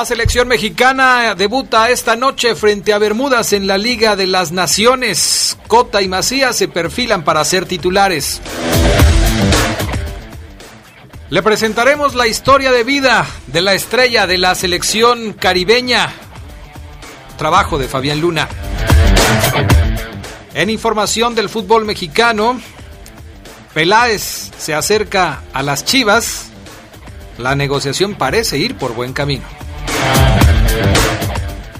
La selección mexicana debuta esta noche frente a Bermudas en la Liga de las Naciones. Cota y Macías se perfilan para ser titulares. Le presentaremos la historia de vida de la estrella de la selección caribeña. Trabajo de Fabián Luna. En información del fútbol mexicano, Peláez se acerca a las Chivas. La negociación parece ir por buen camino.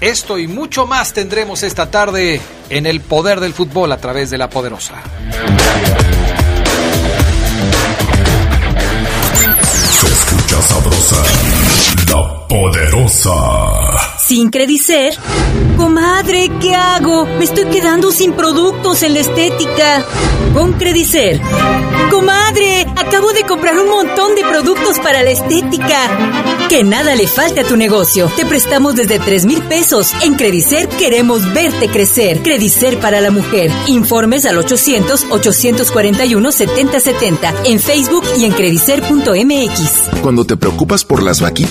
Esto y mucho más tendremos esta tarde en el poder del fútbol a través de la poderosa. Se escucha sabrosa, la poderosa. Sin Credicer. Comadre, ¿qué hago? Me estoy quedando sin productos en la estética. Con Credicer. Comadre, acabo de comprar un montón de productos para la estética. Que nada le falte a tu negocio. Te prestamos desde 3 mil pesos. En Credicer queremos verte crecer. Credicer para la mujer. Informes al 800-841-7070. En Facebook y en credicer.mx. Cuando te preocupas por las vaquitas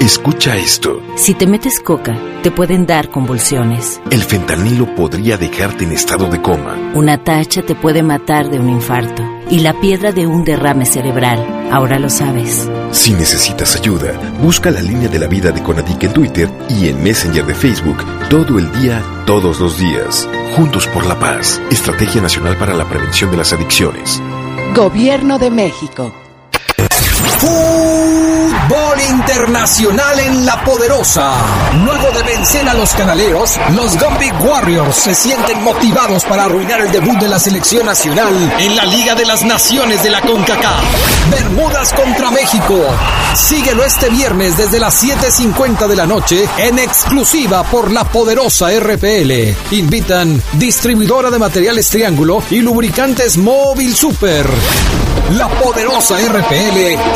Escucha esto. Si te metes coca, te pueden dar convulsiones. El fentanilo podría dejarte en estado de coma. Una tacha te puede matar de un infarto. Y la piedra de un derrame cerebral. Ahora lo sabes. Si necesitas ayuda, busca la línea de la vida de Conadic en Twitter y en Messenger de Facebook todo el día, todos los días. Juntos por la paz. Estrategia Nacional para la Prevención de las Adicciones. Gobierno de México. Fútbol internacional en la poderosa. Luego de vencer a los canaleros, los Gumby Warriors se sienten motivados para arruinar el debut de la selección nacional en la Liga de las Naciones de la CONCACAF. Bermudas contra México. Síguelo este viernes desde las 7:50 de la noche en exclusiva por la poderosa RPL. Invitan distribuidora de materiales Triángulo y lubricantes Móvil Super. La poderosa RPL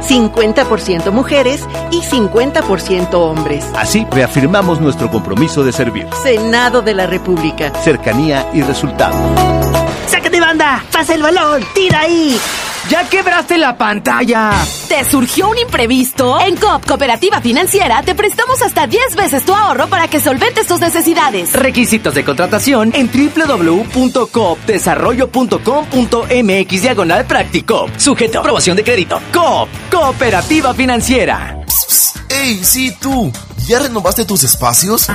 50% mujeres y 50% hombres. Así reafirmamos nuestro compromiso de servir. Senado de la República. Cercanía y resultado. ¡Sácate banda! ¡Pasa el balón! ¡Tira ahí! ¡Ya quebraste la pantalla! ¿Te surgió un imprevisto? En COP Cooperativa Financiera te prestamos hasta 10 veces tu ahorro para que solventes tus necesidades. Requisitos de contratación en www.coopdesarrollo.com.mx diagonal práctico. Sujeto a aprobación de crédito. COP Cooperativa Financiera. ¡Ey, sí, tú! ¿Ya renovaste tus espacios?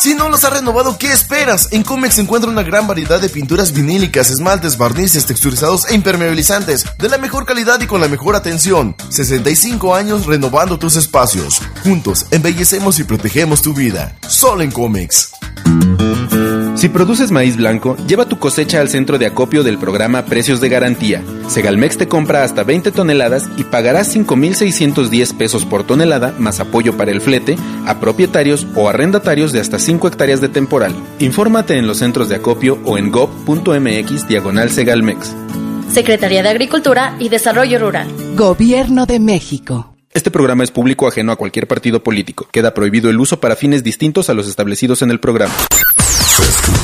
Si no los has renovado, ¿qué esperas? En Comex se encuentra una gran variedad de pinturas vinílicas, esmaltes, barnices, texturizados e impermeabilizantes, de la mejor calidad y con la mejor atención. 65 años renovando tus espacios. Juntos, embellecemos y protegemos tu vida. Solo en Comex. Si produces maíz blanco, lleva tu cosecha al centro de acopio del programa Precios de Garantía. Segalmex te compra hasta 20 toneladas y pagarás 5.610 pesos por tonelada más apoyo para el flete a propietarios o arrendatarios de hasta 5 hectáreas de temporal. Infórmate en los centros de acopio o en gov.mx diagonal Segalmex. Secretaría de Agricultura y Desarrollo Rural. Gobierno de México. Este programa es público ajeno a cualquier partido político. Queda prohibido el uso para fines distintos a los establecidos en el programa.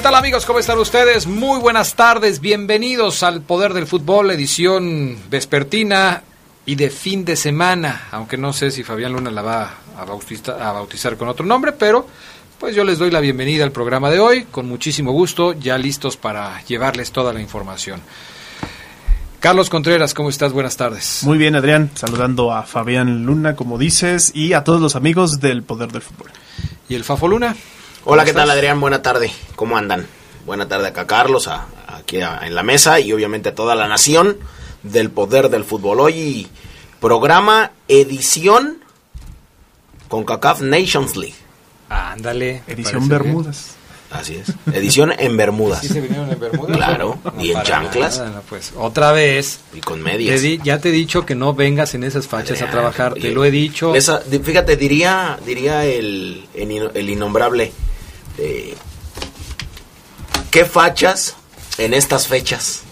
¿Qué tal amigos? ¿Cómo están ustedes? Muy buenas tardes, bienvenidos al Poder del Fútbol, edición vespertina y de fin de semana, aunque no sé si Fabián Luna la va a bautizar, a bautizar con otro nombre, pero pues yo les doy la bienvenida al programa de hoy, con muchísimo gusto, ya listos para llevarles toda la información. Carlos Contreras, ¿cómo estás? Buenas tardes. Muy bien, Adrián, saludando a Fabián Luna, como dices, y a todos los amigos del Poder del Fútbol. ¿Y el Fafo Luna? Hola, ¿qué tal Adrián? Buena tarde. ¿Cómo andan? Buena tarde acá Carlos, a, aquí a, en la mesa y obviamente a toda la nación del poder del fútbol. Hoy programa edición con CACAF Nations League. Ándale. Edición Bermudas. Así es. Edición en Bermudas. ¿Sí se vinieron en Bermudas? Claro. No, y en chanclas. nada, no, pues otra vez. Y con medias. Te ya te he dicho que no vengas en esas fachas a trabajar, te lo he dicho. Esa- di- fíjate, diría, diría el, el, el innombrable. eh, ¿Qué fachas en estas fechas?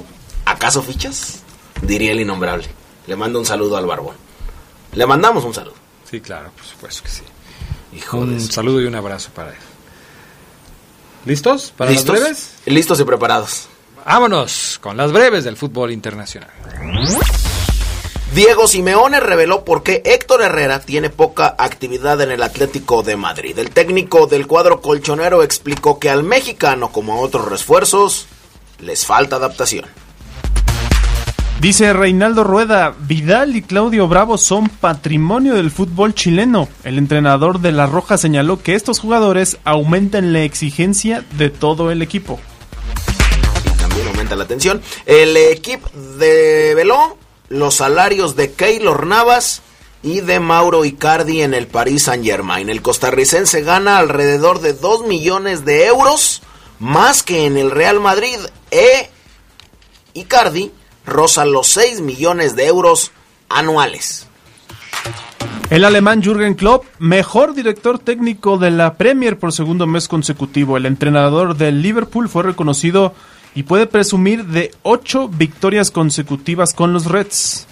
¿Acaso fichas? Diría el innombrable. Le mando un saludo al barbón. Le mandamos un saludo. Sí, claro, por supuesto que sí. Hijo un saludo y un abrazo para él. ¿Listos? ¿Para ¿Listos? las breves? Listos y preparados. Vámonos con las breves del fútbol internacional. Diego Simeone reveló por qué Héctor Herrera tiene poca actividad en el Atlético de Madrid. El técnico del cuadro colchonero explicó que al mexicano, como a otros refuerzos, les falta adaptación. Dice Reinaldo Rueda, Vidal y Claudio Bravo son patrimonio del fútbol chileno. El entrenador de La Roja señaló que estos jugadores aumentan la exigencia de todo el equipo. También aumenta la tensión. El equipo develó los salarios de Keylor Navas y de Mauro Icardi en el Paris Saint Germain. El costarricense gana alrededor de 2 millones de euros más que en el Real Madrid. E Icardi roza los 6 millones de euros anuales. El alemán Jürgen Klopp, mejor director técnico de la Premier por segundo mes consecutivo. El entrenador del Liverpool fue reconocido y puede presumir de ocho victorias consecutivas con los Reds.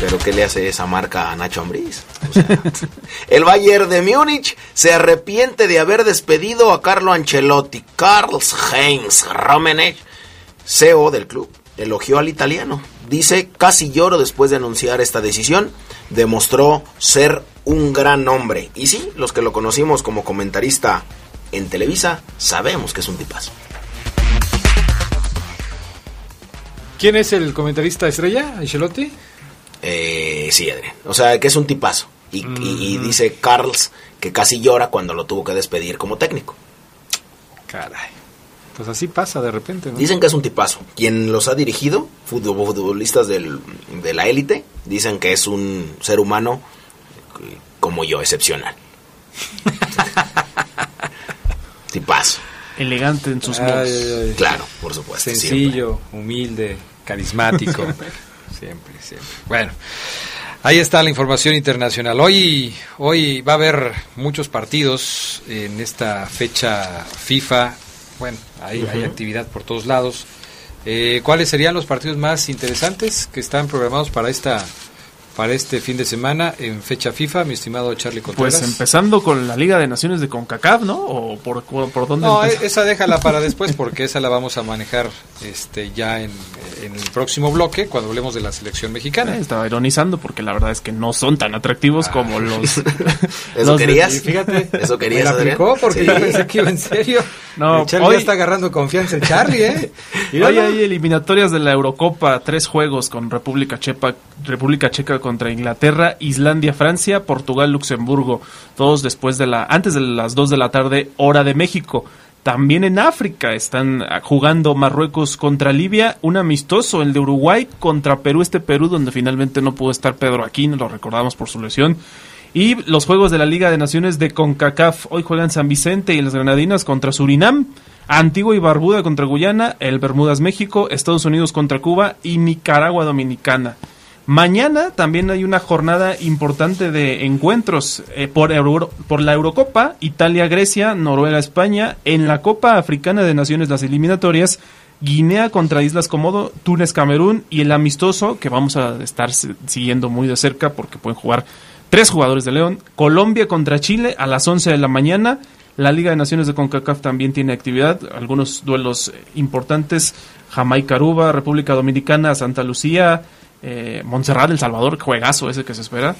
Pero ¿qué le hace esa marca a Nacho Ambriz? O sea, el Bayern de Múnich se arrepiente de haber despedido a Carlo Ancelotti. Karl-Heinz Rummenigge, CEO del club, elogió al italiano. Dice, casi lloro después de anunciar esta decisión. Demostró ser un gran hombre. Y sí, los que lo conocimos como comentarista en Televisa, sabemos que es un tipazo. ¿Quién es el comentarista estrella? ¿Ancelotti? Eh, sí, Adrián. O sea, que es un tipazo. Y, y- y dice Carls que casi llora cuando lo tuvo que despedir como técnico. Caray. Pues así pasa de repente, ¿no? Dicen que es un tipazo. Quien los ha dirigido, futbol- futbolistas del- de la élite, dicen que es un ser humano como yo, excepcional. tipazo. Elegante en sus modos. Claro, por supuesto. Sencillo, humilde, carismático. siempre, siempre. Bueno, ahí está la información internacional. Hoy, hoy va a haber muchos partidos en esta fecha FIFA. Bueno, hay, hay actividad por todos lados. Eh, ¿Cuáles serían los partidos más interesantes que están programados para esta para este fin de semana en fecha FIFA, mi estimado Charlie Contreras? Pues empezando con la Liga de Naciones de CONCACAF, ¿no? ¿O por, por dónde? No, empezamos? esa déjala para después porque esa la vamos a manejar este ya en, en el próximo bloque cuando hablemos de la selección mexicana. Eh, estaba ironizando porque la verdad es que no son tan atractivos ah. como los... ¿Eso los querías? De, fíjate, ¿Eso querías, me la aplicó porque sí. yo pensé que iba en serio. No, el Charlie hoy, ya está agarrando confianza el Charlie, ¿eh? Y hoy hay eliminatorias de la Eurocopa, tres juegos con República Checa, República Checa contra Inglaterra, Islandia, Francia, Portugal, Luxemburgo, todos después de la, antes de las 2 de la tarde, hora de México. También en África están jugando Marruecos contra Libia, un amistoso, el de Uruguay contra Perú, este Perú donde finalmente no pudo estar Pedro Aquín, lo recordamos por su lesión. Y los juegos de la Liga de Naciones de CONCACAF, hoy juegan San Vicente y las Granadinas contra Surinam, Antigua y Barbuda contra Guyana, el Bermudas México, Estados Unidos contra Cuba y Nicaragua Dominicana. Mañana también hay una jornada importante de encuentros eh, por, Euro, por la Eurocopa, Italia-Grecia, Noruega-España, en la Copa Africana de Naciones las eliminatorias, Guinea contra Islas Comodo, Túnez-Camerún y el amistoso que vamos a estar siguiendo muy de cerca porque pueden jugar tres jugadores de León, Colombia contra Chile a las 11 de la mañana. La Liga de Naciones de CONCACAF también tiene actividad, algunos duelos importantes, Jamaica-Aruba, República Dominicana, Santa Lucía, eh, Montserrat, El Salvador, juegazo ese que se espera.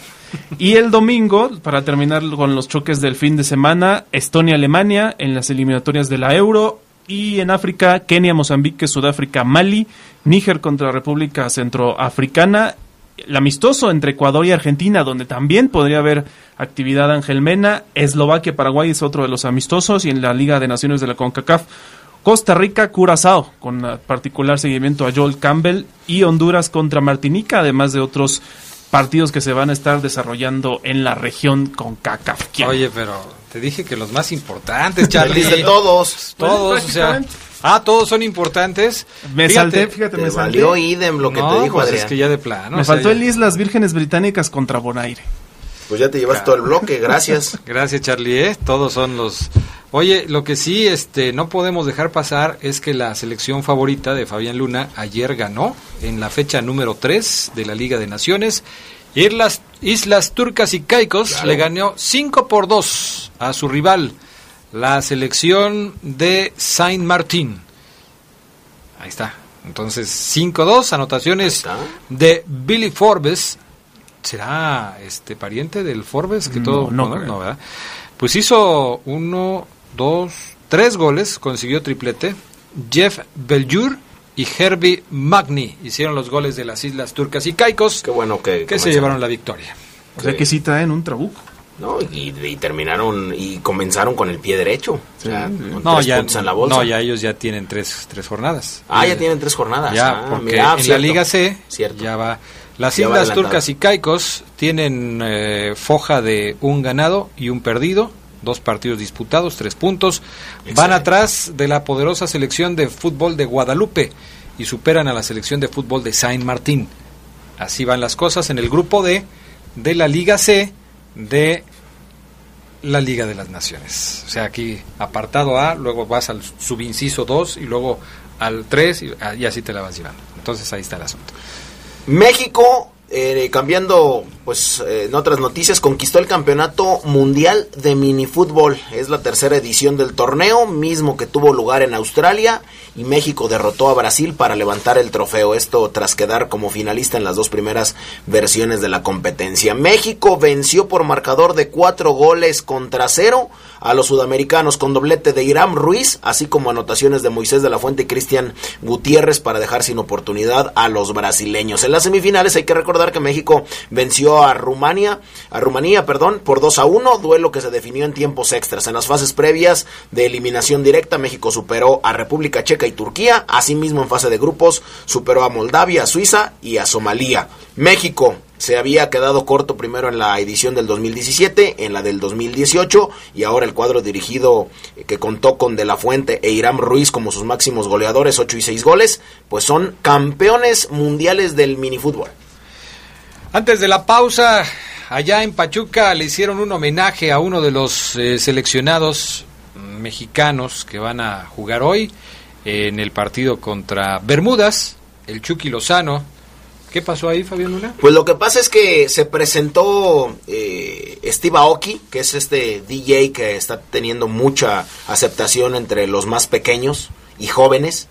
Y el domingo, para terminar con los choques del fin de semana, Estonia-Alemania en las eliminatorias de la Euro. Y en África, Kenia, Mozambique, Sudáfrica, Mali, Níger contra República Centroafricana. El amistoso entre Ecuador y Argentina, donde también podría haber actividad Ángel Mena. Eslovaquia, Paraguay es otro de los amistosos. Y en la Liga de Naciones de la CONCACAF, Costa Rica, Curazao, con particular seguimiento a Joel Campbell, y Honduras contra Martinica, además de otros partidos que se van a estar desarrollando en la región con CACAF. Oye, pero te dije que los más importantes, Charlie. de todos. Todos, o sea. Ah, todos son importantes. Me fíjate, salté, fíjate, me salté. Valió idem lo que no, te dijo pues Adrián. es que ya de plano. Me o sea, faltó ya... el Islas Vírgenes Británicas contra Bonaire. Pues ya te llevas todo el bloque, gracias. Gracias, Charlie. ¿eh? Todos son los. Oye, lo que sí este, no podemos dejar pasar es que la selección favorita de Fabián Luna ayer ganó en la fecha número 3 de la Liga de Naciones. Islas, Islas Turcas y Caicos Claro. le ganó 5 por 2 a su rival, la selección de Saint Martín. Ahí está. Entonces, 5-2, anotaciones de Billy Forbes. ¿Será este pariente del Forbes? Que No, todo, no no, creo. no, ¿verdad? Pues hizo uno, dos, tres goles, consiguió triplete. Jeff Beljur y Herbie Magni hicieron los goles de las Islas Turcas y Caicos, Qué bueno que... que se llevaron la victoria. O sea que sí traen un trabuco. No, y, y terminaron y comenzaron con el pie derecho. O sea, con No tres ya, puntos en la bolsa. no, ya ellos ya tienen tres, tres jornadas. Ah, ya Eh, tienen tres jornadas. Ya, Ah, porque mira, en cierto. la Liga C Cierto. ya va. Las Islas. Turcas y Caicos tienen eh, foja de un ganado y un perdido, dos partidos disputados, tres puntos. Van atrás de la poderosa selección de fútbol de Guadalupe y superan a la selección de fútbol de Saint Martín. Así van las cosas en el grupo D de la Liga C de la Liga de las Naciones. O sea, aquí apartado A, luego vas al subinciso 2 y luego al 3 y, ah, y así te la vas llevando. Entonces ahí está el asunto. México, eh, cambiando, pues, eh, en otras noticias, conquistó el campeonato mundial de minifútbol. Es la tercera edición del torneo, mismo que tuvo lugar en Australia, y México derrotó a Brasil para levantar el trofeo. Esto tras quedar como finalista en las dos primeras versiones de la competencia. México venció por marcador de cuatro goles contra cero a los sudamericanos con doblete de Irán Ruiz, así como anotaciones de Moisés de la Fuente y Cristian Gutiérrez para dejar sin oportunidad a los brasileños. En las semifinales hay que recordar que México venció a Rumania, a Rumanía, perdón, por 2 a 1, duelo que se definió en tiempos extras. En las fases previas de eliminación directa, México superó a República Checa y Turquía, asimismo en fase de grupos superó a Moldavia, a Suiza y a Somalia. México se había quedado corto primero en la edición del 2017, en la del 2018 y ahora el cuadro dirigido eh, que contó con De La Fuente e Irán Ruiz como sus máximos goleadores, 8 y 6 goles, pues son campeones mundiales del minifútbol. Antes de la pausa, allá en Pachuca le hicieron un homenaje a uno de los eh, seleccionados mexicanos que van a jugar hoy en el partido contra Bermudas, el Chucky Lozano, ¿Qué pasó ahí, Fabián Luna? Pues lo que pasa es que se presentó eh, Steve Aoki, que es este DJ que está teniendo mucha aceptación entre los más pequeños y jóvenes.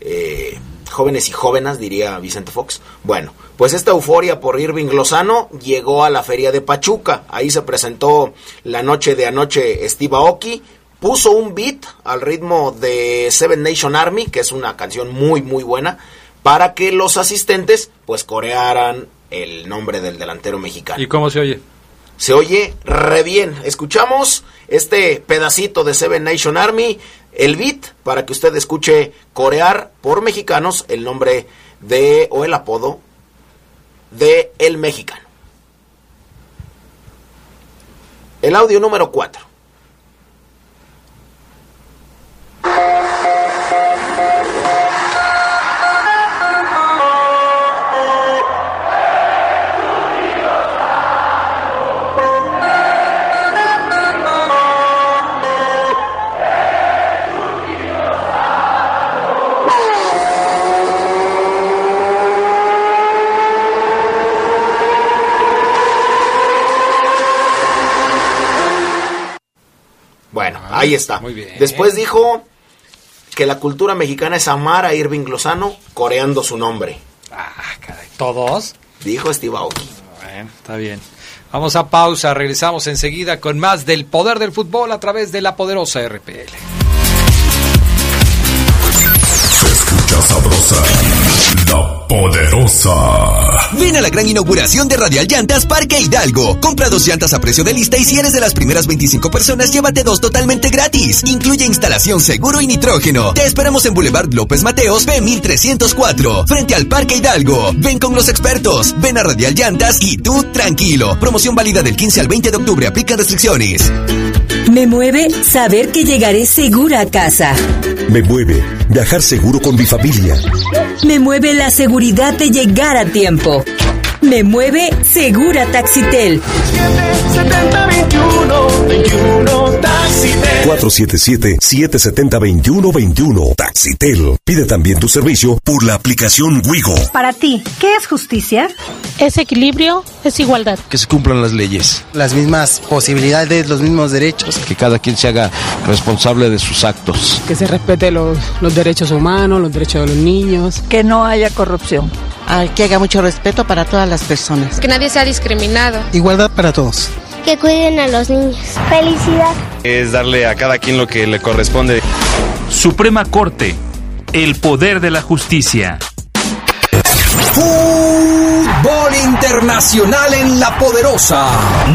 Eh, jóvenes y jóvenes, diría Vicente Fox. Bueno, pues esta euforia por Irving Lozano llegó a la feria de Pachuca. Ahí se presentó la noche de anoche Steve Aoki. Puso un beat al ritmo de Seven Nation Army, que es una canción muy, muy buena, para que los asistentes pues corearan el nombre del delantero mexicano. ¿Y cómo se oye? Se oye re bien. Escuchamos este pedacito de Seven Nation Army, el beat, para que usted escuche corear por mexicanos el nombre de o el apodo de el mexicano. El audio número 4. Ahí está. muy bien. Después dijo que la cultura mexicana es amar a Irving Lozano coreando su nombre. Ah, caray. ¿Todos? Dijo Steve Aoki. Bueno, está bien. Vamos a pausa, regresamos enseguida con más del poder del fútbol a través de la poderosa RPL. Se escucha sabrosa, la poderosa. Ven a la gran inauguración de Radial Llantas Parque Hidalgo. Compra dos llantas a precio de lista y si eres de las primeras 25 personas, llévate dos totalmente gratis. Incluye instalación seguro y nitrógeno. Te esperamos en Boulevard López Mateos, B1304, frente al Parque Hidalgo. Ven con los expertos. Ven a Radial Llantas y tú tranquilo. Promoción válida del 15 al 20 de octubre. Aplican restricciones. Me mueve saber que llegaré segura a casa. Me mueve viajar seguro con mi familia. Me mueve la seguridad de llegar a tiempo. Me mueve Segura Taxitel. 477-770-2121. Taxitel. Pide también tu servicio por la aplicación Wigo. Para ti, ¿qué es justicia? Es equilibrio, es igualdad. Que se cumplan las leyes. Las mismas posibilidades, los mismos derechos. Que cada quien se haga responsable de sus actos. Que se respete los, los derechos humanos, los derechos de los niños. Que no haya corrupción. Que haya mucho respeto para todas las personas. Que nadie sea discriminado. Igualdad para todos. Que cuiden a los niños. Felicidad. Es darle a cada quien lo que le corresponde. Suprema Corte. El poder de la justicia. Fútbol internacional en la poderosa.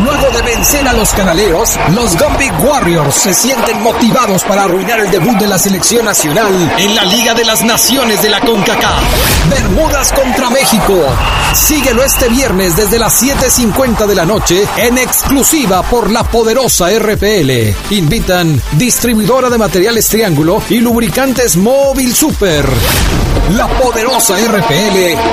Luego de vencer a los canaleros, los Gumby Warriors se sienten motivados para arruinar el debut de la selección nacional en la Liga de las Naciones de la CONCACAF. Bermudas contra México. Síguelo este viernes desde las 7:50 de la noche en exclusiva por la poderosa RPL. Invitan distribuidora de materiales Triángulo y lubricantes Móvil Super. La poderosa RPL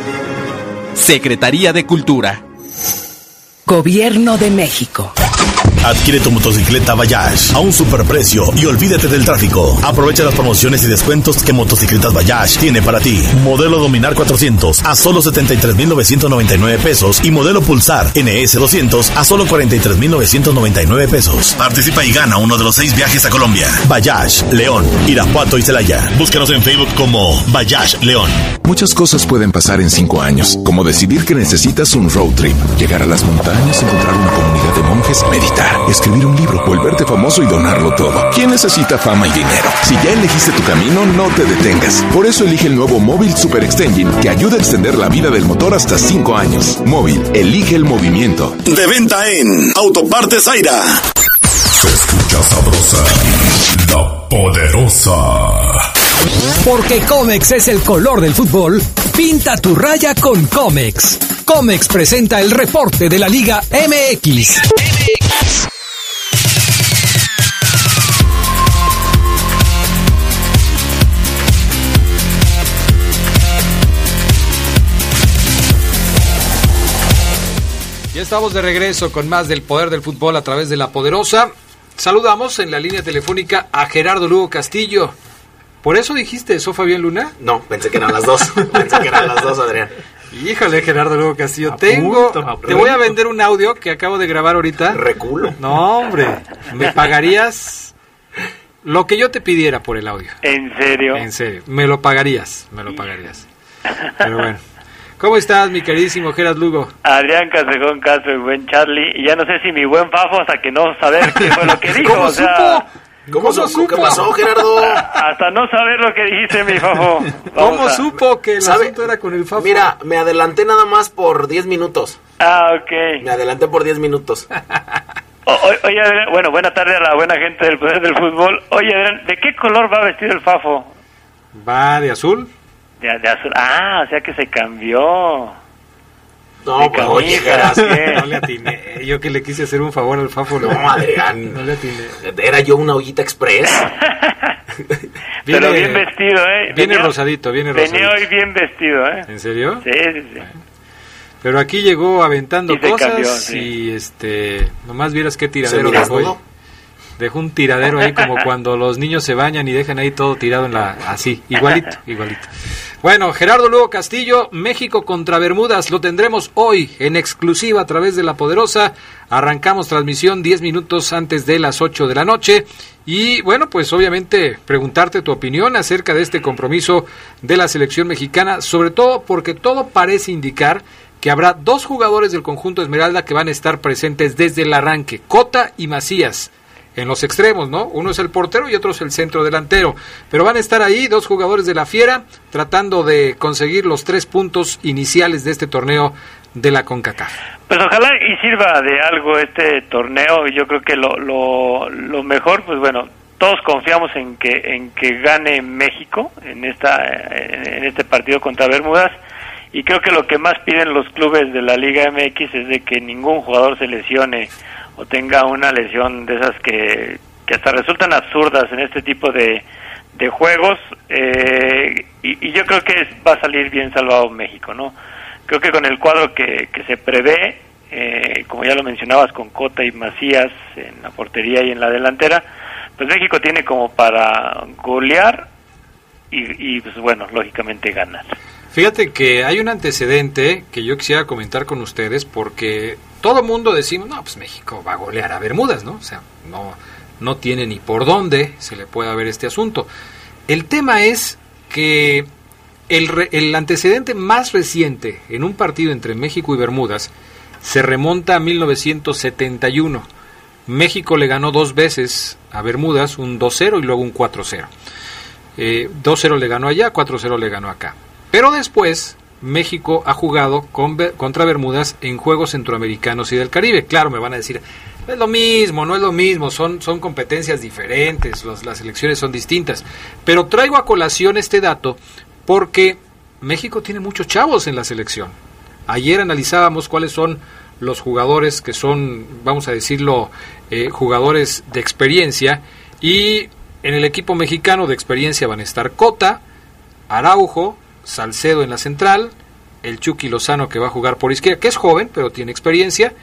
Secretaría de Cultura. Gobierno de México. Adquiere tu motocicleta Bayash a un superprecio y olvídate del tráfico. Aprovecha las promociones y descuentos que Motocicletas Bayash tiene para ti. Modelo Dominar 400 a solo 73,999 pesos y modelo Pulsar NS 200 a solo 43,999 pesos. Participa y gana uno de los seis viajes a Colombia. Bayash, León, Irapuato y Celaya. Búscanos en Facebook como Bayash León. Muchas cosas pueden pasar en cinco años, como decidir que necesitas un road trip, llegar a las montañas, encontrar una comunidad de monjes, meditar, escribir un libro, volverte famoso y donarlo todo. ¿Quién necesita fama y dinero? Si ya elegiste tu camino, no te detengas. Por eso elige el nuevo Móvil Super Extension que ayuda a extender la vida del motor hasta cinco años. Móvil, elige el movimiento. De venta en Autopartes Zaira. Se escucha sabrosa, la poderosa. Porque Comex es el color del fútbol, pinta tu raya con Comex. Comex presenta el reporte de la Liga MX. Ya estamos de regreso con más del poder del fútbol a través de la poderosa. Saludamos en la línea telefónica a Gerardo Lugo Castillo. ¿Por eso dijiste eso, Fabián Luna? No, pensé que eran las dos. pensé que eran las dos, Adrián. Híjole, Gerardo Lugo Castillo. Tengo. te voy a vender un audio que acabo de grabar ahorita. Reculo. No, hombre. Me pagarías lo que yo te pidiera por el audio. ¿En serio? En serio. Me lo pagarías. Me lo pagarías. Pero bueno. ¿Cómo estás, mi queridísimo Gerard Lugo? Adrián Casejón Castro y buen Charlie. Y ya no sé si mi buen Fafo hasta que no saber qué fue lo que dijo. ¿Cómo o sea, supo? ¿Cómo, ¿Cómo supo? ¿Qué pasó, Gerardo? Hasta no saber lo que dijiste, mi Fafo. Vamos ¿Cómo a- supo que el ¿Sabe? asunto era con el Fafo? Mira, me adelanté nada más por 10 minutos. Ah, ok. Me adelanté por 10 minutos. O- o- oye, Adrián, bueno, buena tarde a la buena gente del poder del fútbol. Oye, Adrián, ¿de qué color va vestido el Fafo? ¿Va de azul? De, de azul. Ah, o sea que se cambió. No, pues, oye. ¿qué? No le atiné. Yo que le quise hacer un favor al Fafo. No, Adrián. No le atiné. Era yo una ollita express. Pero bien vestido, ¿eh? Viene Venía- rosadito, viene Venía rosadito. hoy bien vestido, ¿eh? ¿En serio? Sí, sí, sí. Pero aquí llegó aventando cosas cambió, sí. y este, nomás vieras qué tiradero ¿Se mira dejó. ahí. Dejó un tiradero ahí como cuando los niños se bañan y dejan ahí todo tirado en la así, igualito, igualito. Bueno, Gerardo Lugo Castillo, México contra Bermudas, lo tendremos hoy en exclusiva a través de La Poderosa. Arrancamos transmisión 10 minutos antes de las 8 de la noche. Y bueno, pues obviamente preguntarte tu opinión acerca de este compromiso de la selección mexicana, sobre todo porque todo parece indicar que habrá dos jugadores del conjunto Esmeralda que van a estar presentes desde el arranque, Cota y Macías en los extremos, ¿no? Uno es el portero y otro es el centro delantero. Pero van a estar ahí dos jugadores de la Fiera tratando de conseguir los tres puntos iniciales de este torneo de la CONCACAF. Pues ojalá y sirva de algo este torneo yo creo que lo, lo, lo mejor, pues bueno, todos confiamos en que en que gane México en esta en este partido contra Bermudas y creo que lo que más piden los clubes de la Liga MX es de que ningún jugador se lesione o tenga una lesión de esas que, que hasta resultan absurdas en este tipo de, de juegos eh, y, yo creo que va a salir bien salvado México, ¿no? Creo que con el cuadro que, que se prevé, eh, como ya lo mencionabas, con Cota y Macías en la portería y en la delantera, pues México tiene como para golear y, y pues bueno, lógicamente ganar. Fíjate que hay un antecedente que yo quisiera comentar con ustedes porque todo mundo decimos, no, pues México va a golear a Bermudas, ¿no? O sea, no, no tiene ni por dónde se le pueda ver este asunto. El tema es que el, antecedente más reciente en un partido entre México y Bermudas se remonta a 1971. México le ganó dos veces a Bermudas, un 2-0 y luego un 4-0. Eh, 2-0 le ganó allá, 4-0 le ganó acá. Pero después México ha jugado con contra Bermudas en Juegos Centroamericanos y del Caribe. Claro, me van a decir, es lo mismo, no es lo mismo, son, son competencias diferentes, las elecciones son distintas. Pero traigo a colación este dato porque México tiene muchos chavos en la selección. Ayer analizábamos cuáles son los jugadores que son, vamos a decirlo, eh, jugadores de experiencia y en el equipo mexicano de experiencia van a estar Cota, Araujo, Salcedo en la central, el Chucky Lozano que va a jugar por izquierda, que es joven pero tiene experiencia,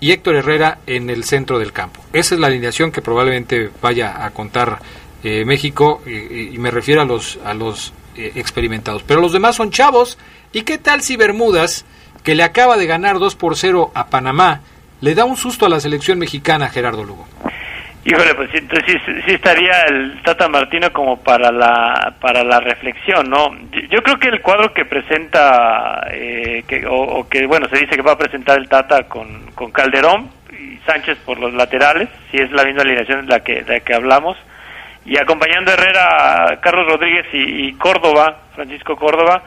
y Héctor Herrera en el centro del campo. Esa es la alineación que probablemente vaya a contar eh, México y, y me refiero a los, a los eh, experimentados. Pero los demás son chavos. ¿Y qué tal si Bermudas, que le acaba de ganar 2 por 0 a Panamá, le da un susto a la selección mexicana, Gerardo Lugo? Híjole, pues entonces sí, estaría el Tata Martino como para la para la reflexión, ¿no? Yo, creo que el cuadro que presenta, eh, que, o, que, bueno, se dice que va a presentar el Tata con, con Calderón y Sánchez por los laterales, si es la misma alineación de la que, de la que hablamos, y acompañando a Herrera, Carlos Rodríguez y Córdoba, Francisco Córdoba,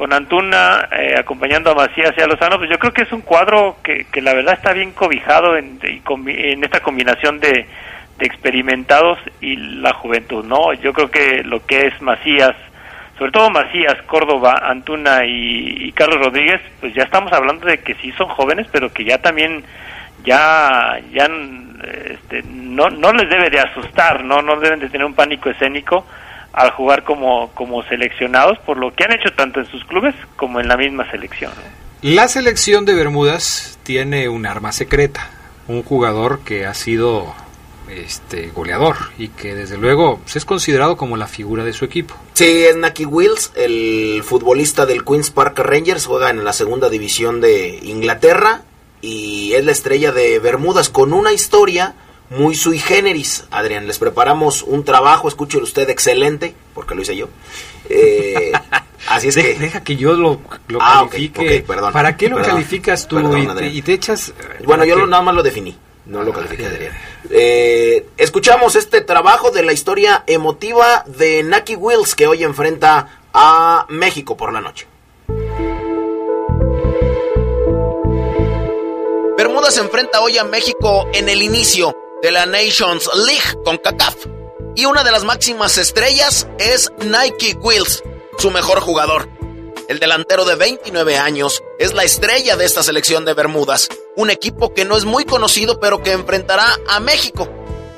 con Antuna eh, acompañando a Macías y a Lozano, pues yo creo que es un cuadro que, que la verdad está bien cobijado en, en esta combinación de, de experimentados y la juventud, ¿no? Yo creo que lo que es Macías, sobre todo Macías, Córdoba, Antuna y, y Carlos Rodríguez, pues ya estamos hablando de que sí son jóvenes, pero que ya también ya ya este, no no les debe de asustar, no no deben de tener un pánico escénico al jugar como como seleccionados por lo que han hecho tanto en sus clubes como en la misma selección. La selección de Bermudas tiene un arma secreta, un jugador que ha sido este goleador y que desde luego pues, es considerado como la figura de su equipo. Sí, es Naki Wills, el futbolista del Queens Park Rangers, juega en la segunda división de Inglaterra y es la estrella de Bermudas con una historia muy sui generis. Adrián, les preparamos un trabajo, escúchelo usted, excelente, porque lo hice yo. Eh, así es De- que... Deja que yo lo, lo Ah, califique. ok, perdón. ¿Para qué lo Perdón. calificas tú Perdón, y, te, Adrián. y te echas... Bueno, yo nada más lo definí, no lo califiqué, Adrián. Eh, escuchamos este trabajo de la historia emotiva de Naki Wills que hoy enfrenta a México por la noche. Bermuda se enfrenta hoy a México en el inicio de la Nations League con CACAF. Y una de las máximas estrellas es Nike Wills, su mejor jugador. El delantero de 29 años es la estrella de esta selección de Bermudas, un equipo que no es muy conocido pero que enfrentará a México.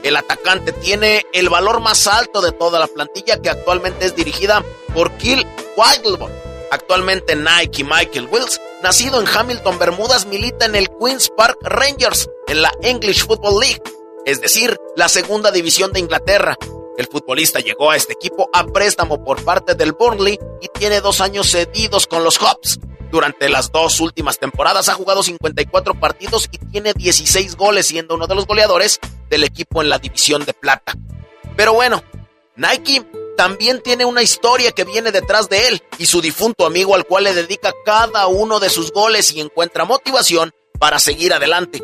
El atacante tiene el valor más alto de toda la plantilla que actualmente es dirigida por Kill Wildborn. Actualmente Nike Michael Wills, nacido en Hamilton, Bermudas, milita en el Queens Park Rangers en la English Football League, es decir, la segunda división de Inglaterra. El futbolista llegó a este equipo a préstamo por parte del Burnley y tiene dos años cedidos con los Hubs. Durante las dos últimas temporadas ha jugado 54 partidos y tiene 16 goles, siendo uno de los goleadores del equipo en la división de plata. Pero bueno, Nike también tiene una historia que viene detrás de él y su difunto amigo al cual le dedica cada uno de sus goles y encuentra motivación para seguir adelante.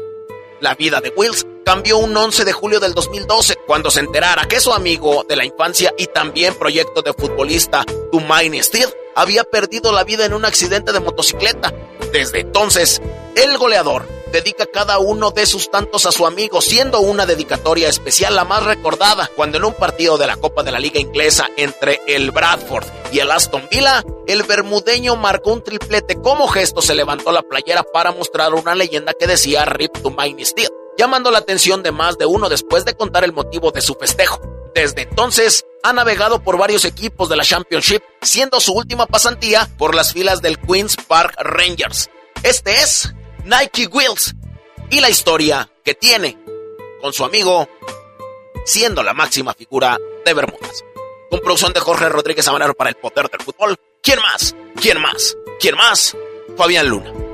La vida de Wills cambió un 11 de julio del 2012 cuando se enterara que su amigo de la infancia y también proyecto de futbolista Tumaini Steele había perdido la vida en un accidente de motocicleta. Desde entonces, el goleador dedica cada uno de sus tantos a su amigo, siendo una dedicatoria especial la más recordada cuando en un partido de la Copa de la Liga Inglesa entre el Bradford y el Aston Villa, el bermudeño marcó un triplete. Como gesto se levantó la playera para mostrar una leyenda que decía Rip to Mine Steel, llamando la atención de más de uno después de contar el motivo de su festejo. Desde entonces, ha navegado por varios equipos de la Championship, siendo su última pasantía por las filas del Queens Park Rangers. Este es Nike Wheels y la historia que tiene con su amigo siendo la máxima figura de Bermudas. Con producción de Jorge Rodríguez Amanero para el poder del fútbol. ¿Quién más? ¿Quién más? ¿Quién más? Fabián Luna.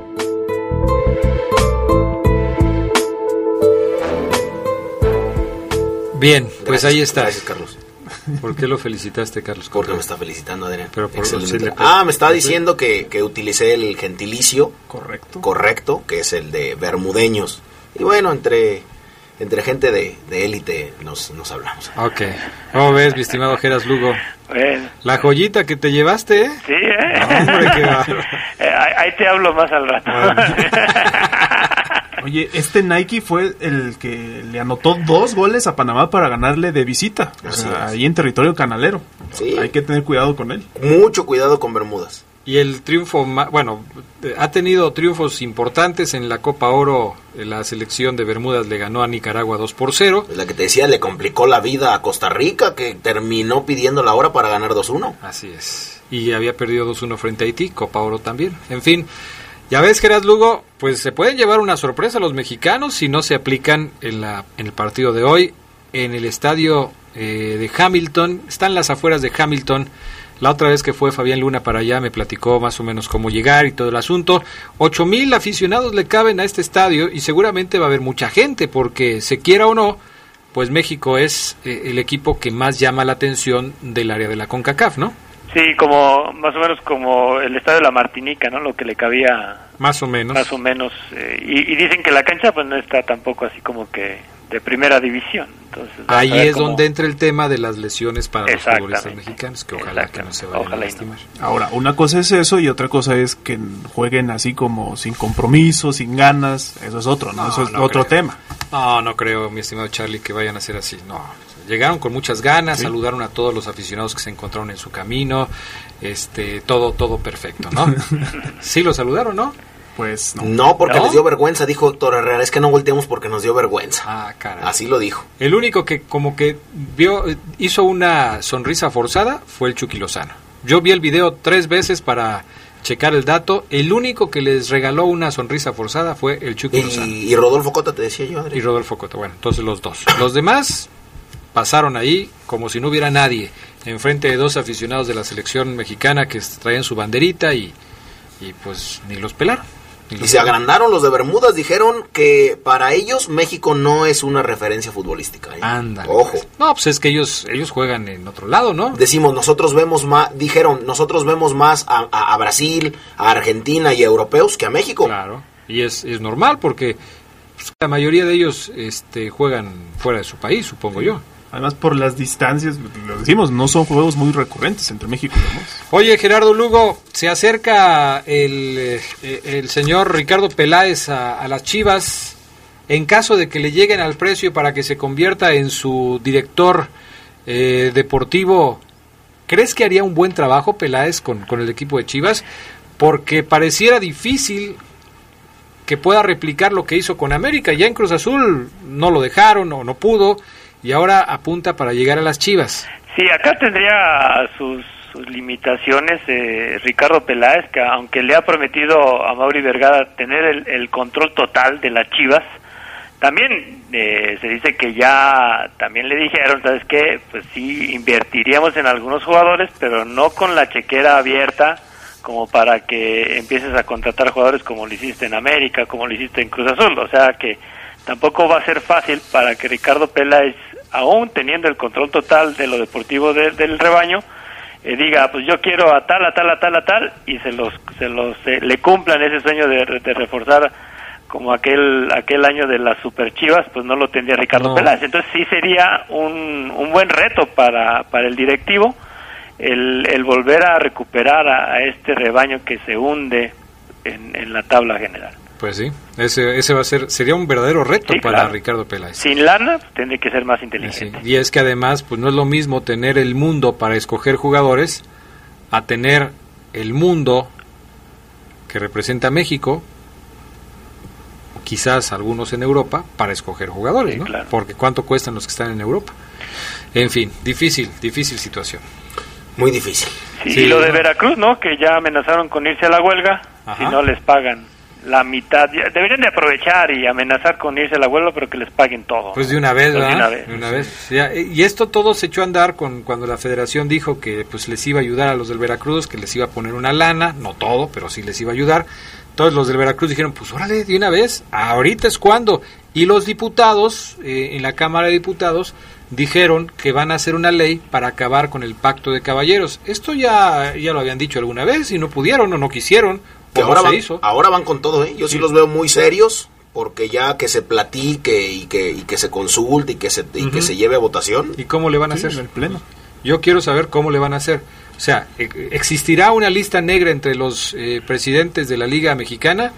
Bien, pues ahí está. Gracias, Carlos. ¿Por qué lo felicitaste, Carlos? Porque me está felicitando, Adrián. Pero por- Excelente. sí le- ah, me estaba diciendo que, que utilicé el gentilicio Correcto. correcto, que es el de bermudeños. Y bueno, entre, entre gente de de élite nos, nos hablamos. Ok. ¿Cómo ves, mi estimado Geras Lugo? Bueno, La joyita que te llevaste, ¿eh? sí, ¿eh? Hombre, qué. Eh, ahí, ahí te hablo más al rato. Oye, este Nike fue el que le anotó dos goles a Panamá para ganarle de visita. O sea, ahí en territorio canalero. Sí. Hay que tener cuidado con él. Mucho cuidado con Bermudas. Y el triunfo, ma- bueno, ha tenido triunfos importantes en la Copa Oro. eh, La selección de Bermudas le ganó a Nicaragua 2 por 0. La que te decía le complicó la vida a Costa Rica, que terminó pidiendo la hora para ganar 2-1. Así es. Y había perdido 2-1 frente a Haití, Copa Oro también. En fin, ya ves, Geras Lugo, pues se pueden llevar una sorpresa los mexicanos si no se aplican en, la, en el partido de hoy en el estadio eh, de Hamilton. Están las afueras de Hamilton. La otra vez que fue Fabián Luna para allá me platicó más o menos cómo llegar y todo el asunto. Ocho mil aficionados le caben a este estadio y seguramente va a haber mucha gente porque se quiera o no, pues México es eh, el equipo que más llama la atención del área de la CONCACAF, ¿no? Sí, como más o menos como el estadio de la Martinica, ¿no? Lo que le cabía Más o menos. más o menos. eh, y, y dicen que la cancha pues no está tampoco así como que de primera división. Entonces, Ahí es cómo- donde entra el tema de las lesiones para los futbolistas mexicanos, que ojalá que no se vayan Ojalá a no. lastimar. Ahora, una cosa es eso y otra cosa es que jueguen así como sin compromiso, sin ganas. Eso es otro, ¿no? No, eso es no otro creo. tema. No, no creo, mi estimado Charlie, que vayan a ser así. No, llegaron con muchas ganas, saludaron a todos los aficionados que se encontraron en su camino, este, todo, todo perfecto, ¿no? sí lo saludaron, ¿no? Pues no. No, porque ¿No? les dio vergüenza, dijo Herrera. Es que no volteamos porque nos dio vergüenza. Ah, caray. Así lo dijo. El único que como que vio, hizo una sonrisa forzada fue el Chucky Lozano. Yo vi el video tres veces para checar el dato. El único que les regaló una sonrisa forzada fue el Chucky Lozano. Y, Rodolfo Cota te decía yo, Adri. Y Rodolfo Cota. Bueno, entonces los dos. Los demás pasaron ahí como si no hubiera nadie. Enfrente de dos aficionados de la selección mexicana que traían su banderita y, y pues ni los pelaron. Ni Y se pelaron. agrandaron los de Bermudas, dijeron que para ellos México no es una referencia futbolística. ¿eh? Ándale. Ojo. No, pues es que ellos, ellos juegan en otro lado, ¿no? Decimos, nosotros vemos más, dijeron, nosotros vemos más a, a- a Brasil, a Argentina y a europeos que a México. Claro. Y es, es normal porque pues, la mayoría de ellos este, juegan fuera de su país, supongo yo. Además, por las distancias, lo decimos, no son juegos muy recurrentes entre México y Hermoso. Oye, Gerardo Lugo, se acerca el, eh, el señor Ricardo Peláez a, a las Chivas en caso de que le lleguen al precio para que se convierta en su director eh, deportivo. ¿Crees que haría un buen trabajo Peláez con, con el equipo de Chivas? Porque pareciera difícil que pueda replicar lo que hizo con América. Ya en Cruz Azul no lo dejaron o no pudo y ahora apunta para llegar a las Chivas. Sí, acá tendría sus, limitaciones eh, Ricardo Peláez, que aunque le ha prometido a Mauri Vergara tener el, el control total de las Chivas, también eh, se dice que ya también le dijeron, ¿sabes qué? Pues sí, invertiríamos en algunos jugadores, pero no con la chequera abierta como para que empieces a contratar jugadores como lo hiciste en América, como lo hiciste en Cruz Azul. O sea que tampoco va a ser fácil para que Ricardo Peláez, aún teniendo el control total de lo deportivo de- del rebaño, eh, diga, pues yo quiero a tal, a tal, a tal, a tal, y se los, se los, eh, le cumplan ese sueño de, de reforzar como aquel, aquel año de las super chivas, pues no lo tendría Ricardo No. Peláez. Entonces sí sería un, un buen reto para, para el directivo el, el volver a recuperar a, a este rebaño que se hunde en, en la tabla general. Pues sí, ese, ese va a ser, sería un verdadero reto Sí, para claro. Ricardo Peláez. Sin lana, tendría que ser más inteligente. Sí, Y es que además, pues no es lo mismo tener el mundo para escoger jugadores a tener el mundo que representa a México, quizás algunos en Europa, para escoger jugadores, ¿no? Porque cuánto cuestan los que están en Europa. En fin, difícil, difícil situación. Muy difícil. Sí, Sí, y lo de. Veracruz, ¿no? Que ya amenazaron con irse a la huelga Ajá. si no les pagan la mitad. Deberían de aprovechar y amenazar con irse a la huelga, pero que les paguen todo. Pues de una vez, Pues de una vez. De una vez. Ya, y esto todo se echó a andar con cuando la federación dijo que pues les iba a ayudar a los del Veracruz, que les iba a poner una lana, no todo, pero sí les iba a ayudar. Todos los del Veracruz dijeron, pues órale, de una vez, ahorita es cuando. Y los diputados, eh, en la Cámara de Diputados, dijeron que van a hacer una ley para acabar con el pacto de caballeros. Esto ya, ya lo habían dicho alguna vez y no pudieron o no quisieron. Que ahora, se van, hizo. ahora van con todo, ¿eh? Yo sí, los veo muy serios, porque ya que se platique y que, y que se consulte y que se, y que se lleve a votación. ¿Y cómo le van a Sí, hacer? en el pleno. Yo quiero saber cómo le van a hacer. O sea, e- ¿existirá una lista negra entre los eh, presidentes de la Liga Mexicana?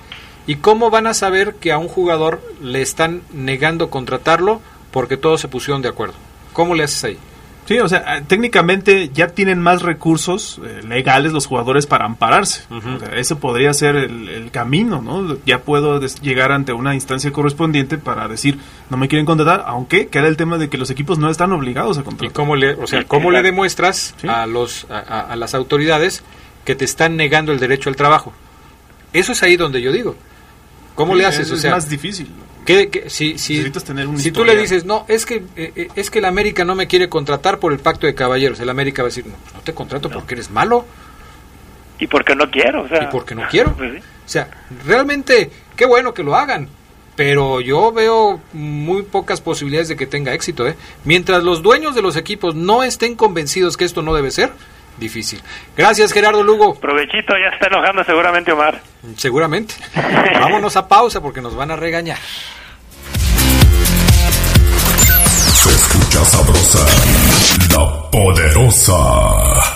¿Y cómo van a saber que a un jugador le están negando contratarlo porque todos se pusieron de acuerdo? ¿Cómo le haces ahí? Sí, o sea, eh, técnicamente ya tienen más recursos eh, legales los jugadores para ampararse. O sea, ese podría ser el, el camino, ¿no? Ya puedo llegar ante una instancia correspondiente para decir, no me quieren contratar, aunque queda el tema de que los equipos no están obligados a ¿Y contratar. cómo le, o sea, cómo le demuestras a los a, a- a las autoridades que te están negando el derecho al trabajo? Eso es ahí donde yo digo. ¿Cómo Sí, le haces? es- o es más difícil. ¿Qué- qué- si, si, Necesitas tener un si tú le dices, no, es que eh, eh, es que el América no me quiere contratar por el pacto de caballeros, el América va a decir, no, pues no te contrato porque eres malo Y porque no quiero, o sea. y porque no quiero. Pues sí. O sea, realmente, qué bueno que lo hagan, pero yo veo muy pocas posibilidades de que tenga éxito. ¿eh? Mientras los dueños de los equipos no estén convencidos que esto no debe ser, difícil. Gracias, Gerardo Lugo. Provechito, ya está enojando seguramente Omar. Seguramente. Vámonos a pausa porque nos van a regañar. Se escucha sabrosa, la poderosa.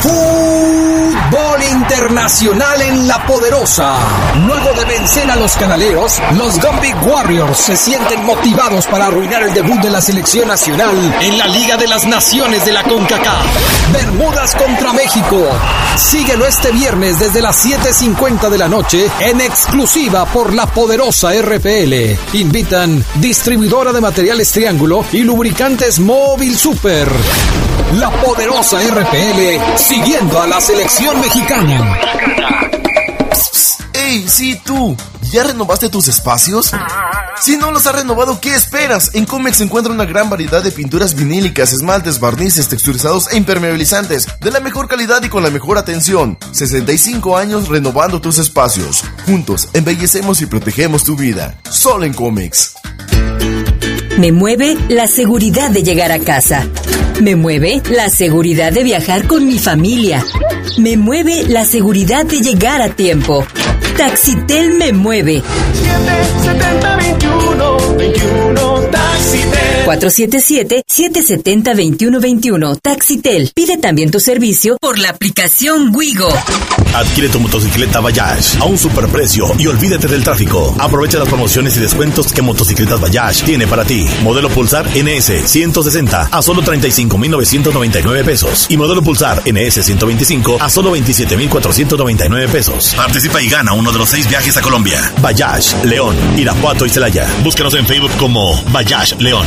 Fútbol internacional en la poderosa. Luego de vencer a los canaleros, los Gumby Warriors se sienten motivados para arruinar el debut de la selección nacional en la Liga de las Naciones de la CONCACAF. Bermudas contra México. Síguelo este viernes desde las 7:50 de la noche en exclusiva por la poderosa RPL. Invitan distribuidora de materiales Triángulo y lubricantes Móvil Super. La poderosa RPL siguiendo a la selección mexicana. ¡Ey, sí tú! ¿Ya renovaste tus espacios? Si no los has renovado, ¿qué esperas? En Comex se encuentra una gran variedad de pinturas vinílicas, esmaltes, barnices, texturizados e impermeabilizantes, de la mejor calidad y con la mejor atención. 65 años renovando tus espacios. Juntos, embellecemos y protegemos tu vida. Solo en Comex. Me mueve la seguridad de llegar a casa. Me mueve la seguridad de viajar con mi familia. Me mueve la seguridad de llegar a tiempo. Taxitel me mueve. 477-770-2121. Taxitel. Pide también tu servicio por la aplicación Wigo. Adquiere tu motocicleta Bayash a un superprecio y olvídate del tráfico. Aprovecha las promociones y descuentos que Motocicletas Bayash tiene para ti. Modelo Pulsar NS 160 a solo 35,999 pesos. Y modelo Pulsar NS 125 a solo 27,499 pesos. Participa y gana uno de los seis viajes a Colombia. Bayash, León, Irapuato y Celaya. Búscanos en Facebook como Bayash León.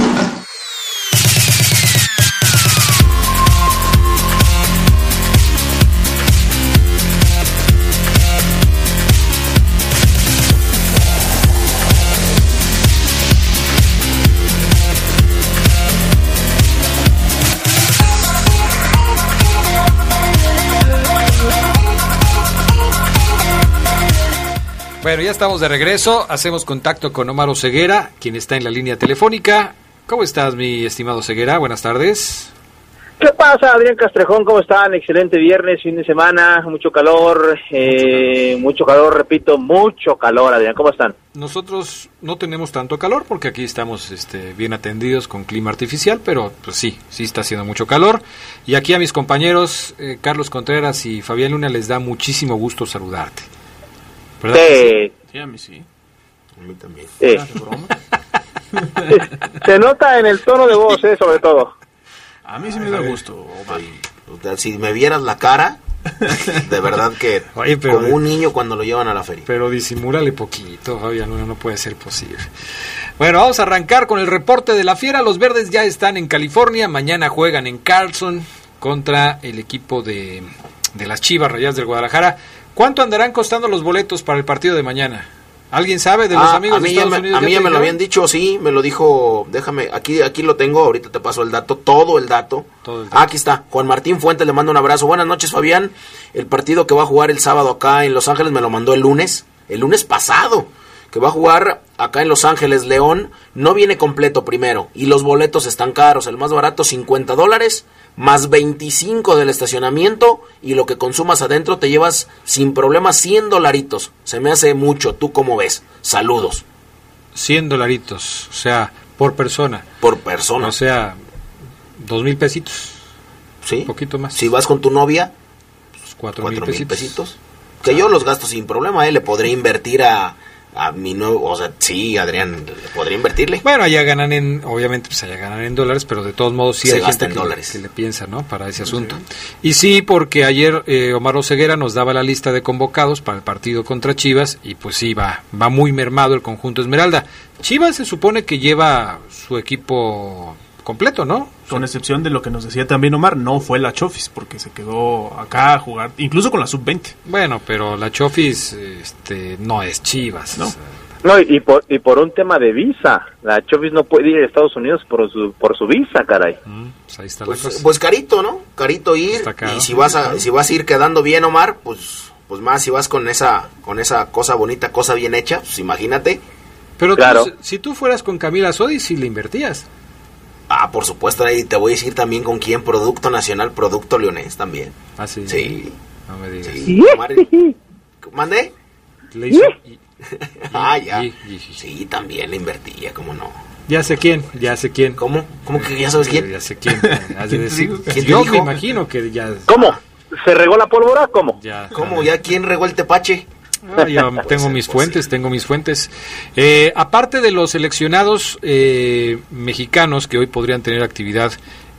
Bueno, ya estamos de regreso. Hacemos contacto con Omar Ceguera, quien está en la línea telefónica. ¿Cómo estás, mi estimado Ceguera? Buenas tardes. ¿Qué pasa, Adrián Castrejón? ¿Cómo están? Excelente viernes, fin de semana, mucho calor, eh, mucho calor, repito, mucho calor, Adrián. ¿Cómo están? Nosotros no tenemos tanto calor porque aquí estamos este, bien atendidos con clima artificial, pero pues sí, sí está haciendo mucho calor. Y aquí a mis compañeros eh, Carlos Contreras y Fabián Luna les da muchísimo gusto saludarte. ¿Verdad? Sí. Sí, a mí sí. A mí también. Sí. Se nota en el tono de voz, eh, sobre todo. A mí sí me da gusto, Omar. Si me vieras la cara, de verdad que Oye, pero- como un niño cuando lo llevan a la feria. Pero disimúlale poquito, Fabián Luna, no puede ser posible. Bueno, vamos a arrancar con el reporte de la fiera. Los verdes ya están en California. Mañana juegan en Carlson contra el equipo de, de las Chivas Rayas del Guadalajara. ¿Cuánto andarán costando los boletos para el partido de mañana? ¿Alguien sabe de los Ah, amigos a mí de ya Estados me, Unidos? a mí ya me lo habían dicho, sí, me lo dijo, déjame, aquí aquí lo tengo, ahorita te paso el dato, todo el dato. Todo el Ah, aquí está, Juan Martín Fuentes le mando un abrazo. Buenas noches, Fabián. El partido que va a jugar el sábado acá en Los Ángeles me lo mandó el lunes, el lunes pasado, que va a jugar acá en Los Ángeles León, no viene completo primero, y los boletos están caros, el más barato 50 dólares, más 25 del estacionamiento, y lo que consumas adentro te llevas sin problema 100 dolaritos. Se me hace mucho, ¿tú cómo ves? Saludos. 100 dolaritos, o sea, por persona. Por persona. O sea, dos mil pesitos. Sí. Un poquito más. Si vas con tu novia, Pues cuatro, cuatro mil mil pesitos. pesitos. Que yo los gasto sin problema, ¿eh? Le podría invertir a, a mi nuevo... O sea, sí, Adrián, le podría invertirle. Bueno, allá ganan en, obviamente, pues allá ganan en dólares, pero de todos modos sí Se hay gente en que, dólares. que le piensa, ¿no? Para ese asunto. Y sí, porque ayer eh, Omar Oseguera nos daba la lista de convocados para el partido contra Chivas y pues sí, va, va muy mermado el conjunto Esmeralda. Chivas se supone que lleva su equipo completo, ¿no? Con excepción de lo que nos decía también Omar, no fue la Chofis, porque se quedó acá a jugar, incluso con la sub-20. Bueno, pero la Chofis este, no es Chivas. No. o sea, No, y por, y por un tema de visa. La Chovis no puede ir a Estados Unidos por su, por su visa, caray. pues ahí está Pues, la cosa. pues carito, ¿no? Carito ir. Y si vas a, si vas a ir quedando bien, Omar, pues, pues más si vas con esa, con esa cosa bonita, cosa bien hecha, pues imagínate. Pero Claro. si- si tú fueras con Camila Sodi, sí le invertías. Ah, por supuesto, ahí te voy a decir también con quién, Producto Nacional, Producto Leonés también. Ah, sí. Sí. No me digas. Sí, ¿Mandé? Le hizo- y- Ah, ya. y- y- Sí, también le invertía, ¿cómo no? ya sé quién, ya sé quién. ¿Cómo? ¿Cómo que ya sabes quién? Ya sé quién. Has de ¿Quién te decir. dijo? ¿Quién Yo dijo? me imagino que ya. ¿Cómo? ¿Se regó la pólvora? ¿Cómo? ya ¿Cómo? ¿Ya quién regó el tepache? Ah, yo tengo mis fuentes, tengo mis fuentes. Eh, aparte de los seleccionados eh, mexicanos que hoy podrían tener actividad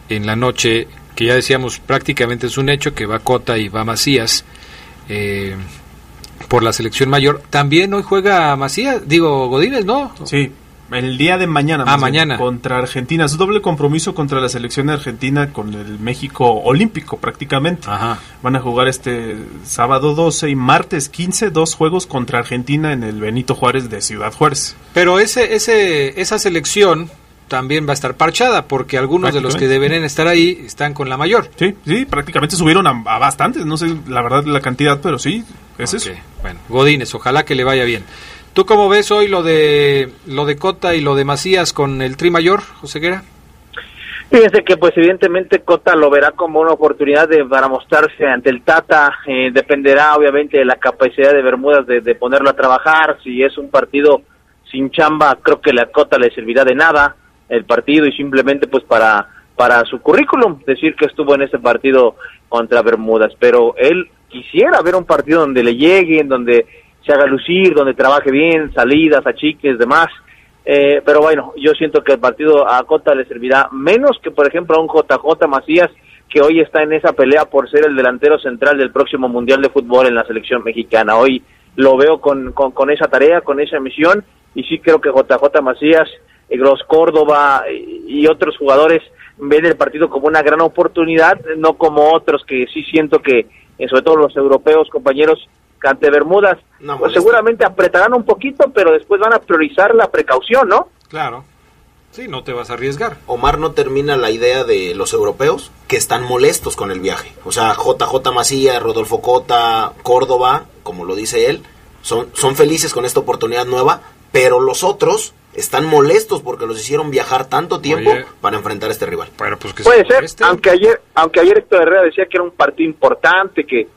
en la noche, que ya decíamos prácticamente es un hecho, que va Cota y va Macías eh, por la selección mayor, también hoy juega Macías, digo Godínez, ¿no? Sí, el día de mañana. Ah, bien, mañana. Contra Argentina. Es doble compromiso contra la selección Argentina con el México olímpico prácticamente. Ajá. Van a jugar este sábado 12 y martes 15 dos juegos contra Argentina en el Benito Juárez de Ciudad Juárez. Pero ese, ese, esa selección también va a estar parchada, porque algunos de los que deberían estar ahí están con la mayor. Sí, sí, prácticamente subieron a, a bastantes. No sé la verdad la cantidad, pero sí, es eso. Bueno, Godínez, ojalá que le vaya bien. ¿Tú cómo ves hoy lo de lo de Cota y lo de Macías con el Tri Mayor, José Guerra? Fíjense que pues evidentemente Cota lo verá como una oportunidad de, para mostrarse ante el Tata, eh, dependerá obviamente de la capacidad de Bermudas de, de ponerlo a trabajar, si es un partido sin chamba creo que la Cota le servirá de nada el partido y simplemente pues para, para su currículum decir que estuvo en ese partido contra Bermudas, pero él quisiera ver un partido donde le llegue, en donde se haga lucir, donde trabaje bien, salidas, achiques, demás. Eh, pero bueno, yo siento que el partido a Cota le servirá menos que, por ejemplo, a un JJ Macías, que hoy está en esa pelea por ser el delantero central del próximo Mundial de Fútbol en la selección mexicana. Hoy lo veo con, con, con esa tarea, con esa misión, y sí creo que JJ Macías, Gros Córdoba y, otros jugadores ven el partido como una gran oportunidad, no como otros que sí siento que, eh, sobre todo los europeos, compañeros, ante Bermudas, No pues seguramente apretarán un poquito, pero después van a priorizar la precaución, ¿no? Claro. Sí, no te vas a arriesgar. Omar no termina la idea de los europeos que están molestos con el viaje. O sea, JJ Macías, Rodolfo Cota, Córdoba, como lo dice él, son, son felices con esta oportunidad nueva, pero los otros están molestos porque los hicieron viajar tanto tiempo Oye. para enfrentar a este rival. Pero pues que Puede se ser, aunque ayer, aunque ayer Héctor Herrera decía que era un partido importante, que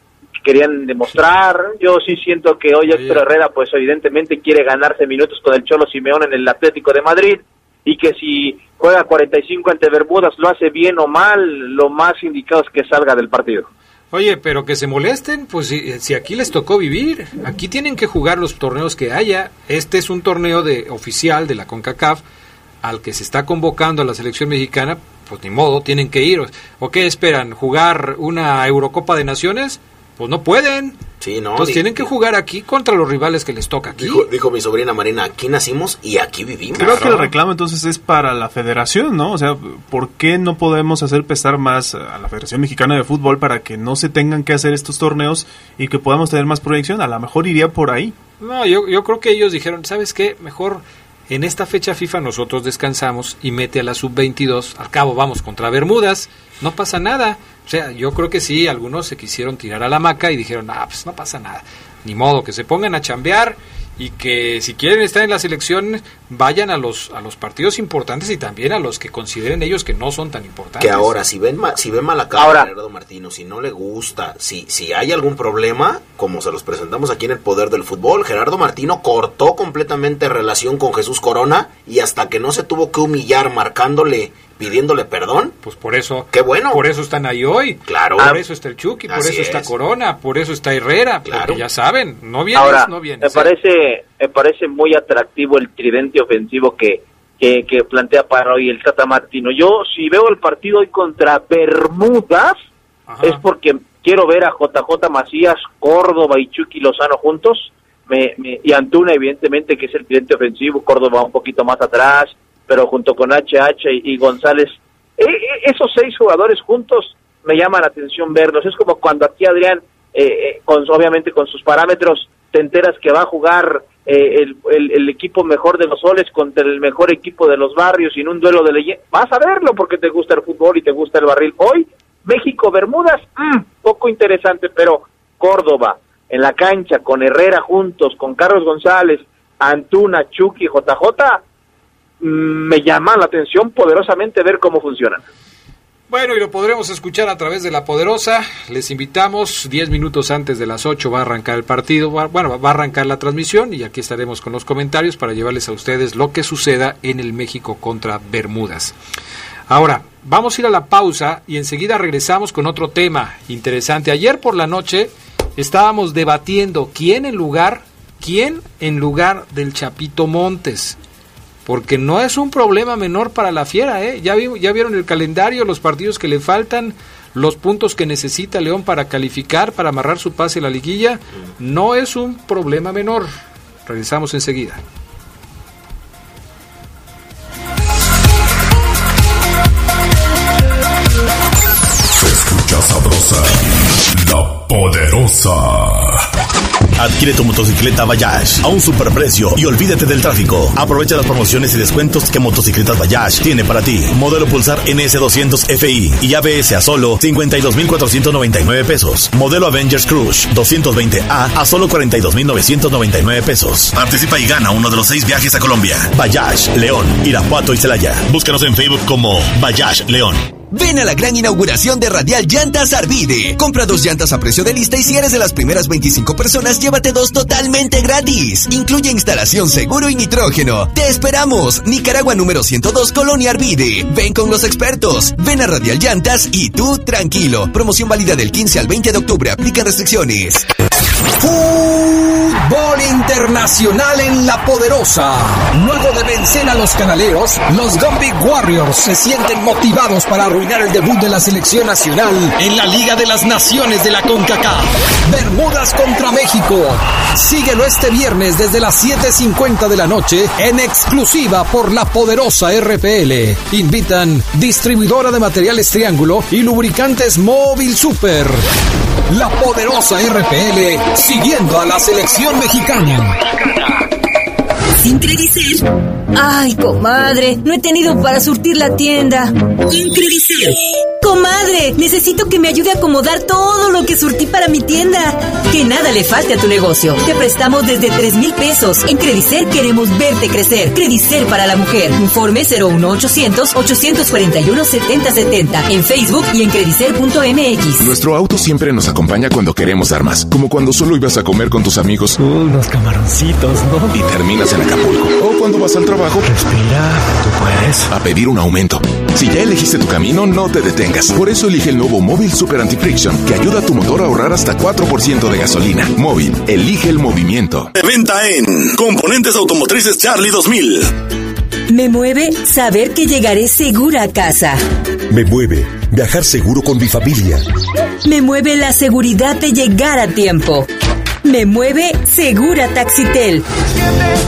querían demostrar, yo sí siento que hoy Oye. Héctor Herrera pues evidentemente quiere ganarse minutos con el Cholo Simeón en el Atlético de Madrid y que si juega 45 ante Bermudas lo hace bien o mal, lo más indicado es que salga del partido. Oye, pero que se molesten, pues si, si aquí les tocó vivir, aquí tienen que jugar los torneos que haya. Este es un torneo de oficial de la CONCACAF al que se está convocando a la selección mexicana, pues ni modo, tienen que ir. ¿O qué esperan? ¿Jugar una Eurocopa de Naciones? Pues no pueden. Sí, no. Entonces tienen que jugar aquí contra los rivales que les toca aquí. Dijo, dijo mi sobrina Marina, aquí nacimos y aquí vivimos. Creo que el reclamo entonces es para la federación, ¿no? O sea, ¿por qué no podemos hacer pesar más a la Federación Mexicana de Fútbol para que no se tengan que hacer estos torneos y que podamos tener más proyección? A lo mejor iría por ahí. No, yo, yo creo que ellos dijeron, ¿sabes qué? Mejor en esta fecha FIFA nosotros descansamos y mete a la sub-22. Al cabo vamos contra Bermudas, no pasa nada. O sea, yo creo que sí, algunos se quisieron tirar a la maca y dijeron, ah, pues no pasa nada. Ni modo, que se pongan a chambear y que si quieren estar en la selección vayan a los, a los partidos importantes y también a los que consideren ellos que no son tan importantes. Que ahora, si ven, ma- si ven mala cara Ahora. a Gerardo Martino, si no le gusta, si, si hay algún problema, como se los presentamos aquí en el Poder del Fútbol, Gerardo Martino cortó completamente relación con Jesús Corona y hasta que no se tuvo que humillar marcándole, pidiéndole perdón, Pues por eso, qué bueno. por eso están ahí hoy. Claro. Por eso está el Chucky, por eso está es. Corona, por eso está Herrera, Claro. porque ya saben, no vienes, Ahora, no me vienes. ¿eh? parece, me parece muy atractivo el tridente ofensivo que, que, que plantea para hoy el Tata Martino. Yo, si veo el partido hoy contra Bermudas, Ajá. es porque quiero ver a JJ Macías, Córdoba y Chucky Lozano juntos, me, me- y Antuna, evidentemente, que es el tridente ofensivo, Córdoba un poquito más atrás, pero junto con HH y, y González, E- e- esos seis jugadores juntos me llama la atención verlos. Es como cuando aquí Adrián, eh, eh, con, obviamente con sus parámetros, te enteras que va a jugar eh, el, el- equipo mejor de los soles contra el mejor equipo de los barrios y en un duelo de leyenda. Vas a verlo porque te gusta el fútbol y te gusta el barril. Hoy, México-Bermudas, mm, poco interesante, pero Córdoba, en la cancha, con Herrera juntos, con Carlos González, Antuna, Chucky, JJ, me llama la atención poderosamente ver cómo funcionan. Bueno, y lo podremos escuchar a través de La Poderosa. Les invitamos, 10 minutos antes de las 8 va a arrancar el partido, bueno, va a arrancar la transmisión y aquí estaremos con los comentarios para llevarles a ustedes lo que suceda en el México contra Bermudas. Ahora, vamos a ir a la pausa y enseguida regresamos con otro tema interesante. Ayer por la noche estábamos debatiendo quién en lugar, quién en lugar del Chapito Montes porque no es un problema menor para la fiera, ¿eh? Ya, ya vieron el calendario, los partidos que le faltan, los puntos que necesita León para calificar, para amarrar su pase a la liguilla, no es un problema menor. Regresamos enseguida. Se escucha sabrosa, la poderosa. Adquiere tu motocicleta Bayash a un superprecio y olvídate del tráfico. Aprovecha las promociones y descuentos que Motocicletas Bayash tiene para ti. Modelo Pulsar NS200 FI y ABS a solo 52,499 pesos. Modelo Avengers Cruise 220A a solo 42,999 pesos. Participa y gana uno de los seis viajes a Colombia. Bayash, León, Irapuato y Celaya. Búscanos en Facebook como Bayash León. Ven a la gran inauguración de Radial Llantas Arvide. Compra dos llantas a precio de lista y si eres de las primeras 25 personas, llévate dos totalmente gratis. Incluye instalación seguro y nitrógeno. Te esperamos. Nicaragua número 102, Colonia Arvide. Ven con los expertos. Ven a Radial Llantas y tú tranquilo. Promoción válida del 15 al 20 de octubre. Aplican restricciones. Fútbol internacional en la poderosa. Luego de vencer a los canaleros, los Gumby Warriors se sienten motivados para arruinar el debut de la selección nacional en la Liga de las Naciones de la CONCACAF. Bermudas contra México. Síguelo este viernes desde las 7:50 de la noche en exclusiva por la poderosa RPL. Invitan distribuidora de materiales Triángulo y lubricantes Móvil Super. La poderosa RPL siguiendo a la selección mexicana. Sin Credicer. Ay, comadre, no he tenido para surtir la tienda. Sin Credicer. Comadre, necesito que me ayude a acomodar todo lo que surtí para mi tienda. Que nada le falte a tu negocio. Te prestamos desde 3 mil pesos. En Credicer queremos verte crecer. Credicer para la mujer. Informe 01800 841 7070 en Facebook y en credicer.mx. Nuestro auto siempre nos acompaña cuando queremos dar más, como cuando solo ibas a comer con tus amigos. Unos camaroncitos, ¿no? Y terminas en Acapulco. O cuando vas al trabajo. Respira, tú puedes. A pedir un aumento. Si ya elegiste tu camino, no te detengas. Por eso elige el nuevo Móvil Super Anti-Friction, que ayuda a tu motor a ahorrar hasta 4% de gasolina. Móvil, elige el movimiento. De venta en Componentes Automotrices Charlie 2000. Me mueve saber que llegaré segura a casa. Me mueve viajar seguro con mi familia. Me mueve la seguridad de llegar a tiempo. Me mueve Segura Taxitel.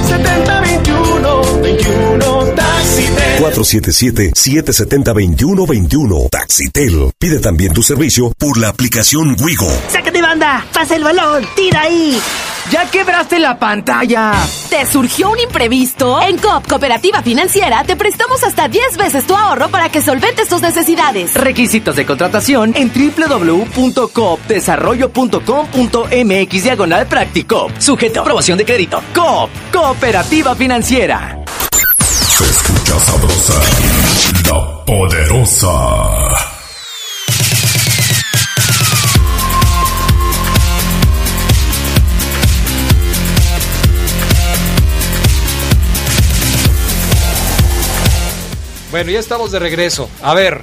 7021 21 Taxitel. 477-770-2121. Taxitel. Pide también tu servicio por la aplicación Wigo. ¡Sácate banda! ¡Pasa el balón! ¡Tira ahí! ¡Ya quebraste la pantalla! ¿Te surgió un imprevisto? En COP Cooperativa Financiera te prestamos hasta 10 veces tu ahorro para que solventes tus necesidades. Requisitos de contratación en www.coopdesarrollo.com.mx diagonal práctico. Sujeto a aprobación de crédito. COP Cooperativa Financiera. Escucha sabrosa, la poderosa. Bueno, ya estamos de regreso. A ver,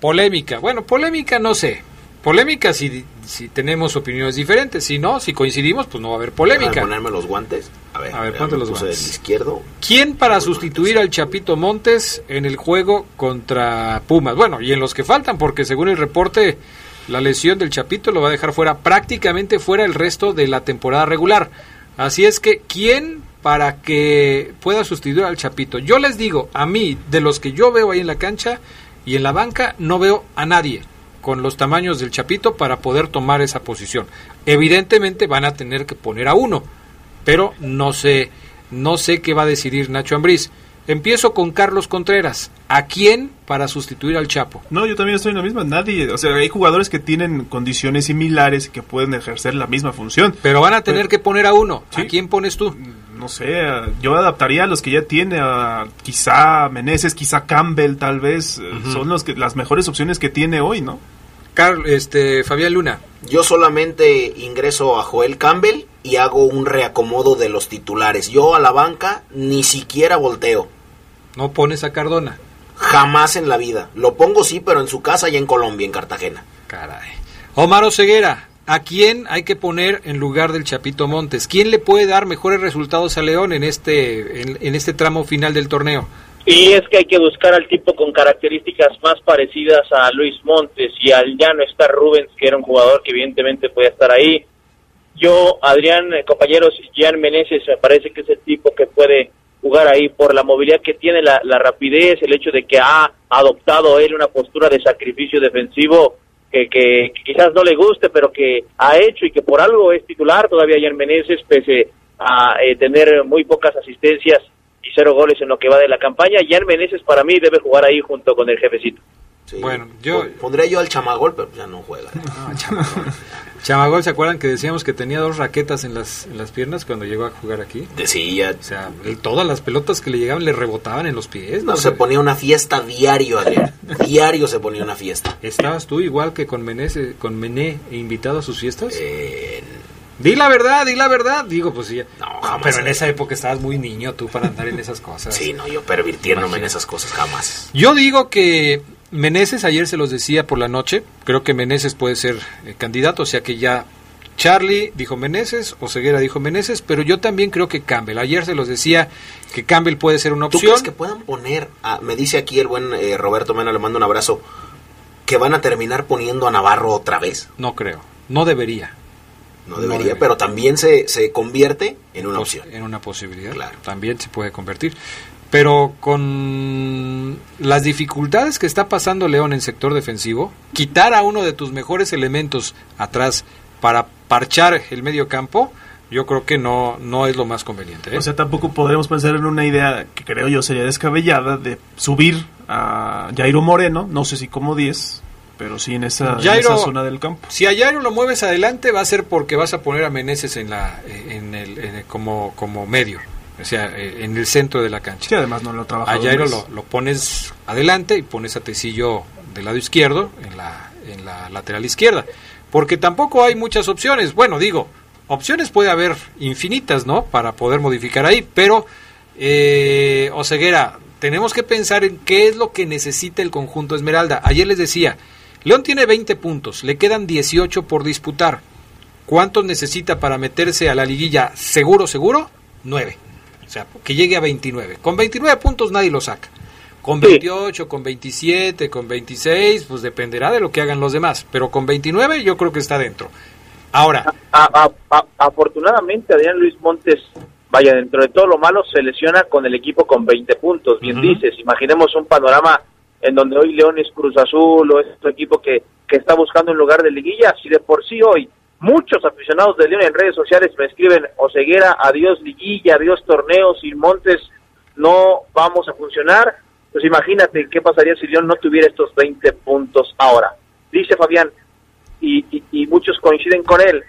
polémica. Bueno, polémica no sé. Polémica si, si tenemos opiniones diferentes. Si no, si coincidimos, pues no va a haber polémica. ponerme los guantes. A ver, A ver, ya ponte me los puse guantes. del izquierdo. ¿Quién para sustituir al Chapito Montes en el juego contra Pumas? Bueno, y en los que faltan, porque según el reporte, la lesión del Chapito lo va a dejar fuera, prácticamente fuera el resto de la temporada regular. Así es que, ¿quién para que pueda sustituir al Chapito? Yo les digo, a mí, de los que yo veo ahí en la cancha, Y en la banca no veo a nadie con los tamaños del Chapito para poder tomar esa posición. Evidentemente van a tener que poner a uno, pero no sé, no sé qué va a decidir Nacho Ambriz. Empiezo con Carlos Contreras. ¿A quién para sustituir al Chapo? No, yo también estoy en la misma. Nadie. O sea, hay jugadores que tienen condiciones similares y que pueden ejercer la misma función. Pero van a tener que poner a uno. ¿A quién pones tú? No sé. Yo adaptaría a los que ya tiene. A quizá Meneses, quizá Campbell, tal vez. Son los que, las mejores opciones que tiene hoy, ¿no? Carl, este, Fabián Luna. Yo solamente ingreso a Joel Campbell y hago un reacomodo de los titulares. Yo a la banca ni siquiera volteo. ¿No pones a Cardona? Jamás en la vida. Lo pongo sí, pero en su casa y en Colombia, en Cartagena. Caray. Omar Oseguera, ¿a quién hay que poner en lugar del Chapito Montes? ¿Quién le puede dar mejores resultados a León en este, en, en este tramo final del torneo? Y es que hay que buscar al tipo con características más parecidas a Luis Montes y al ya no está Rubens, que era un jugador que evidentemente podía estar ahí. Yo, Adrián, eh, compañeros, Gian Meneses me parece que es el tipo que puede jugar ahí por la movilidad que tiene, la, la rapidez, el hecho de que ha adoptado él una postura de sacrificio defensivo que, que, que quizás no le guste, pero que ha hecho y que por algo es titular todavía Gian Meneses, pese a eh, tener muy pocas asistencias y cero goles en lo que va de la campaña. Jan Meneses para mí debe jugar ahí junto con el jefecito. Bueno, yo pondría yo al Chamagol, pero ya no juega. Chamagol, ¿se acuerdan que decíamos que tenía dos raquetas en las, en las piernas cuando llegó a jugar aquí? Decía. O sea, todas las pelotas que le llegaban le rebotaban en los pies. No, se ponía una fiesta diario, Adrián. diario se ponía una fiesta. ¿Estabas tú igual que con Meneses, con Mené invitado a sus fiestas? Di la verdad, di la verdad. Digo, pues sí. No, jamás. pero en esa época estabas muy niño tú para andar en esas cosas. Sí, no, yo pervirtiéndome en esas cosas jamás. Yo digo que Meneses, ayer se los decía por la noche, creo que Meneses puede ser eh, candidato, o sea que ya Charlie dijo Meneses, Oseguera dijo Meneses, pero yo también creo que Campbell. Ayer se los decía que Campbell puede ser una ¿Tú opción. crees que puedan poner, a- me dice aquí el buen eh, Roberto Mena, le mando un abrazo, que van a terminar poniendo a Navarro otra vez? No creo, no debería. No debería, pero también se, se convierte en una Pos- opción. En una posibilidad. También se puede convertir. Pero con las dificultades que está pasando León en sector defensivo, quitar a uno de tus mejores elementos atrás para parchar el medio campo, yo creo que no, no es lo más conveniente. ¿eh? O sea, tampoco podremos pensar en una idea que creo yo sería descabellada de subir a Jairo Moreno, no sé si como 10, pero sí en esa, en esa zona del campo. Si a Jairo lo mueves adelante va a ser porque vas a poner a Meneses en la, en el, en el- como, como medio, o sea, eh, en el centro de la cancha. Sí, además no lo A trabajado Jairo lo pones adelante y pones a Tecillo del lado izquierdo en la, en la lateral izquierda. Porque tampoco hay muchas opciones. Bueno, digo, opciones puede haber infinitas, ¿no? Para poder modificar ahí. Pero, eh, Oseguera, tenemos que pensar en qué es lo que necesita el conjunto Esmeralda. Ayer les decía, León tiene 20 puntos, le quedan 18 por disputar. ¿Cuántos necesita para meterse a la liguilla seguro, seguro? 9. O sea, que llegue a 29. Con 29 puntos nadie lo saca. Con 28, con 27, con 26, pues dependerá de lo que hagan los demás. Pero con 29 yo creo que está dentro. Ahora, A- a- a- afortunadamente Adrián Luis Montes, vaya, dentro de todo lo malo, se lesiona con el equipo con 20 puntos, bien dices. Imaginemos un panorama en donde hoy León es Cruz Azul o es otro equipo que, que está buscando un lugar de liguilla, si de por sí hoy muchos aficionados de León en redes sociales me escriben, Oseguera, adiós liguilla, adiós torneo, sin Montes no vamos a funcionar, pues imagínate qué pasaría si León no tuviera estos 20 puntos ahora. Dice Fabián, y, muchos coinciden con él.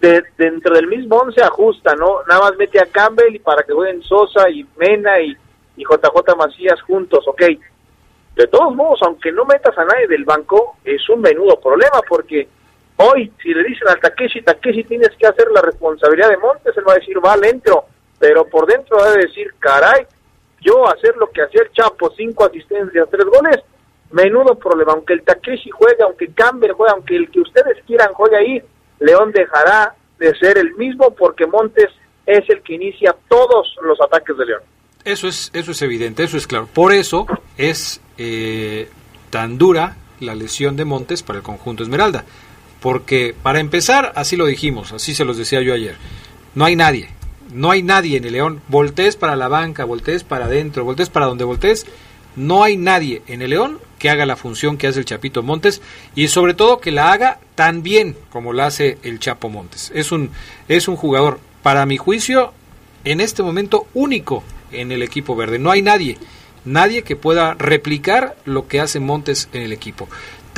De, dentro del mismo once ajusta, ¿no? Nada más mete a Campbell y para que jueguen Sosa y Mena y, y JJ Macías juntos, ok. De todos modos, aunque no metas a nadie del banco, es un menudo problema porque hoy, si le dicen al Takeshi, Takeshi tienes que hacer la responsabilidad de Montes, él va a decir, va, le entro, pero por dentro va a decir, caray, yo hacer lo que hacía el Chapo, cinco asistencias, tres goles, menudo problema. Aunque el Takeshi juegue, aunque Campbell juegue, aunque el que ustedes quieran juegue ahí, León dejará de ser el mismo porque Montes es el que inicia todos los ataques de León. eso es, eso es evidente, eso es claro. Por eso es eh, tan dura la lesión de Montes para el conjunto Esmeralda. Porque, para empezar, así lo dijimos, así se los decía yo ayer, no hay nadie, no hay nadie en el León. Voltees para la banca, voltees para adentro, voltees para donde voltees, no hay nadie en el León que haga la función que hace el Chapito Montes y sobre todo que la haga tan bien como la hace el Chapo Montes. Es un, es un jugador, para mi juicio, en este momento único en el equipo verde. No hay nadie, nadie que pueda replicar lo que hace Montes en el equipo.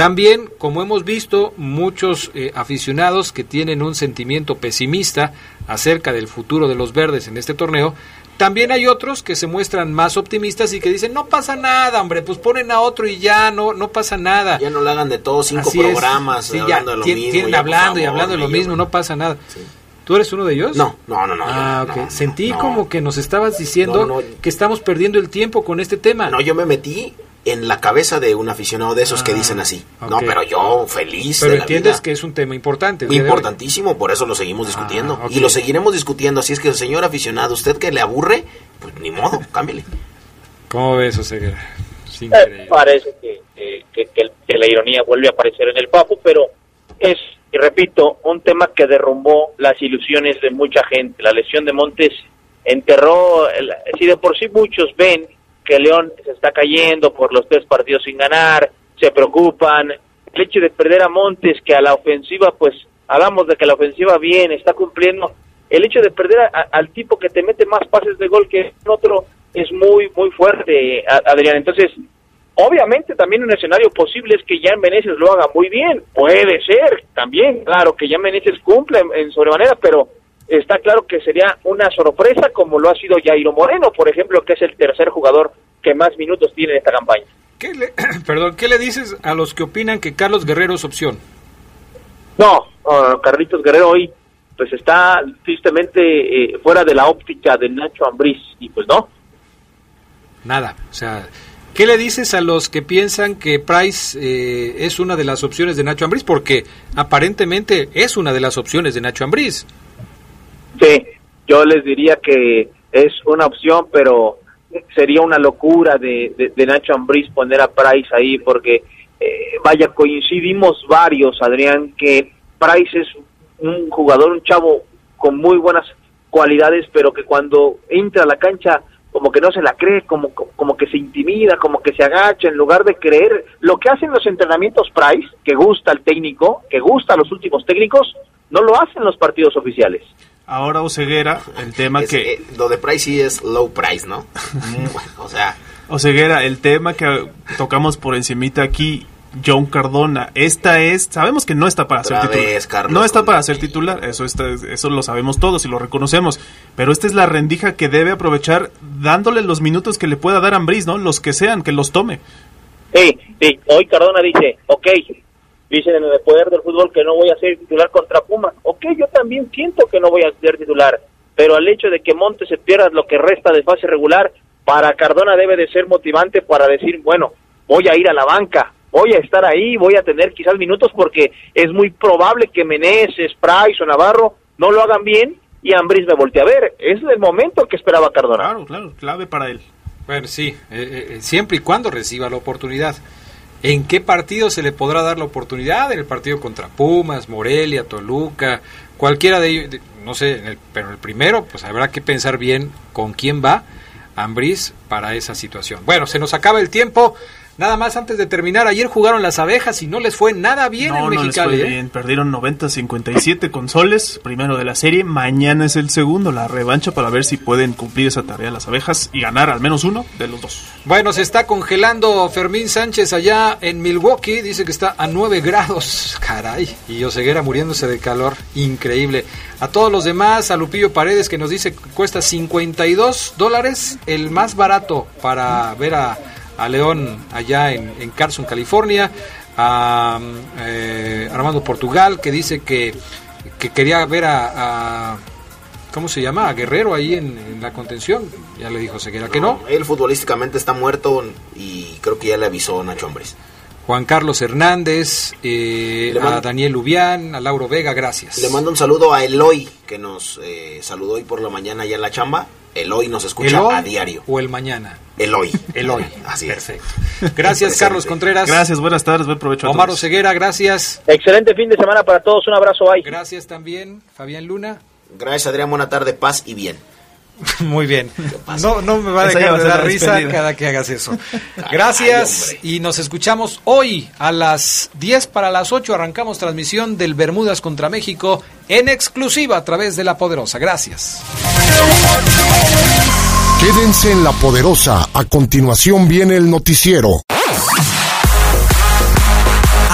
También, como hemos visto, muchos eh, aficionados que tienen un sentimiento pesimista acerca del futuro de los verdes en este torneo, también hay otros que se muestran más optimistas y que dicen, no pasa nada, hombre, pues ponen a otro y ya, no no pasa nada. Ya no le hagan de todos cinco Así programas Sí, hablando ya, de lo mismo. tienen hablando y hablando de lo mismo, no pasa nada. ¿Tú eres uno de ellos? No, no, no, no. Ah, ok. Sentí como que nos estabas diciendo no. que estamos perdiendo el tiempo con este tema. No, yo me metí en la cabeza de un aficionado de esos que dicen así. No, Ah, ok. pero yo feliz. Pero de la entiendes vida. que es un tema importante. el. Importantísimo, por eso lo seguimos discutiendo. Ah, ok. Y lo seguiremos discutiendo. Así es que, señor aficionado, usted que le aburre, pues ni modo, cámbiale. ¿Cómo ves, Oseguera? Eh, parece que, que- que- que el- que la ironía vuelve a aparecer en el papo, pero es, y repito, un tema que derrumbó las ilusiones de mucha gente. La lesión de Montes enterró, el- si de por sí muchos ven que León se está cayendo por los tres partidos sin ganar, se preocupan, el hecho de perder a Montes, que a la ofensiva, pues hablamos de que la ofensiva bien, está cumpliendo, el hecho de perder al tipo que te mete más pases de gol que otro es muy, muy fuerte, Adrián. Entonces, obviamente también un escenario posible es que Jan Meneses lo haga muy bien, puede ser también, claro, que Jan Meneses cumpla en, en sobremanera, pero está claro que sería una sorpresa como lo ha sido Jairo Moreno, por ejemplo, que es el tercer jugador que más minutos tiene en esta campaña. ¿Qué le, perdón, ¿qué le dices a los que opinan que Carlos Guerrero es opción? No, uh, Carlitos Guerrero hoy pues está tristemente eh, fuera de la óptica de Nacho Ambriz y pues no. Nada. O sea, ¿qué le dices a los que piensan que Price eh, es una de las opciones de Nacho Ambriz? Porque aparentemente es una de las opciones de Nacho Ambriz. Sí, yo les diría que es una opción, pero sería una locura de, de, Nacho Ambriz poner a Price ahí, porque eh, vaya, coincidimos varios, Adrián, que Price es un jugador, un chavo con muy buenas cualidades, pero que cuando entra a la cancha como que no se la cree, como, como que se intimida, como que se agacha, en lugar de creer lo que hacen los entrenamientos Price, que gusta al técnico, que gusta a los últimos técnicos, no lo hacen los partidos oficiales. Ahora Oseguera, el tema Es, que... eh, lo de Price sí es low price, ¿no? o sea, Oseguera, el tema que tocamos por encimita aquí, John Cardona, esta es, sabemos que no está para ser titular. no está para ser titular, eso está, eso lo sabemos todos y lo reconocemos, pero esta es la rendija que debe aprovechar dándole los minutos que le pueda dar Ambriz, ¿no? Los que sean, que los tome. Sí, sí, hoy Cardona dice, ok, dicen en el poder del fútbol que no voy a ser titular contra Pumas. Ok, yo también siento que no voy a ser titular, pero al hecho de que Montes se pierda lo que resta de fase regular, para Cardona debe de ser motivante para decir, bueno, voy a ir a la banca, voy a estar ahí, voy a tener quizás minutos porque es muy probable que Meneses, Price o Navarro no lo hagan bien y Ambris me voltee a ver. Es el momento que esperaba Cardona. Claro, claro, clave para él. Bueno, sí, eh, eh, siempre y cuando reciba la oportunidad. ¿En qué partido se le podrá dar la oportunidad? En el partido contra Pumas, Morelia, Toluca, cualquiera de ellos, no sé, en el- pero el primero, pues habrá que pensar bien con quién va Ambriz para esa situación. Bueno, se nos acaba el tiempo. Nada más antes de terminar, ayer jugaron las abejas y no les fue nada bien no, en no les Mexicali. fue ¿eh? bien. Perdieron 90-57 con soles, primero de la serie. Mañana es el segundo, la revancha para ver si pueden cumplir esa tarea las abejas y ganar al menos uno de los dos. Bueno, se está congelando Fermín Sánchez allá en Milwaukee. Dice que está a 9 grados. Caray. Y Oseguera muriéndose de calor. Increíble. A todos los demás, a Lupillo Paredes que nos dice que cuesta 52 dólares, el más barato para ver a, a León allá en, Carson, California. A eh, Armando Portugal que dice que, que quería ver a, ¿Cómo se llama? A Guerrero ahí en, la contención. Ya le dijo Oseguera que no. él futbolísticamente está muerto y creo que ya le avisó Nacho Ambriz. Juan Carlos Hernández, eh, Le mando- a Daniel Lubián, a Lauro Vega, gracias. Le mando un saludo a Eloy, que nos eh, saludó hoy por la mañana ya en la chamba. Eloy nos escucha ¿El hoy a diario. o el mañana? Eloy. Eloy. Así Perfecto. Gracias, Carlos Contreras. Gracias, buenas tardes, buen provecho a Omar. Oseguera, gracias. Excelente fin de semana para todos, un abrazo, bye. Gracias también, Fabián Luna. Gracias, Adrián. Buena tarde, paz y bien. Muy bien. No, no me va a dejar de dar la risa despedida. cada que hagas eso. Gracias y nos escuchamos hoy a las 10 para las 8. Arrancamos transmisión del Bermudas contra México en exclusiva a través de La Poderosa. Gracias. Quédense en La Poderosa. A continuación viene el noticiero.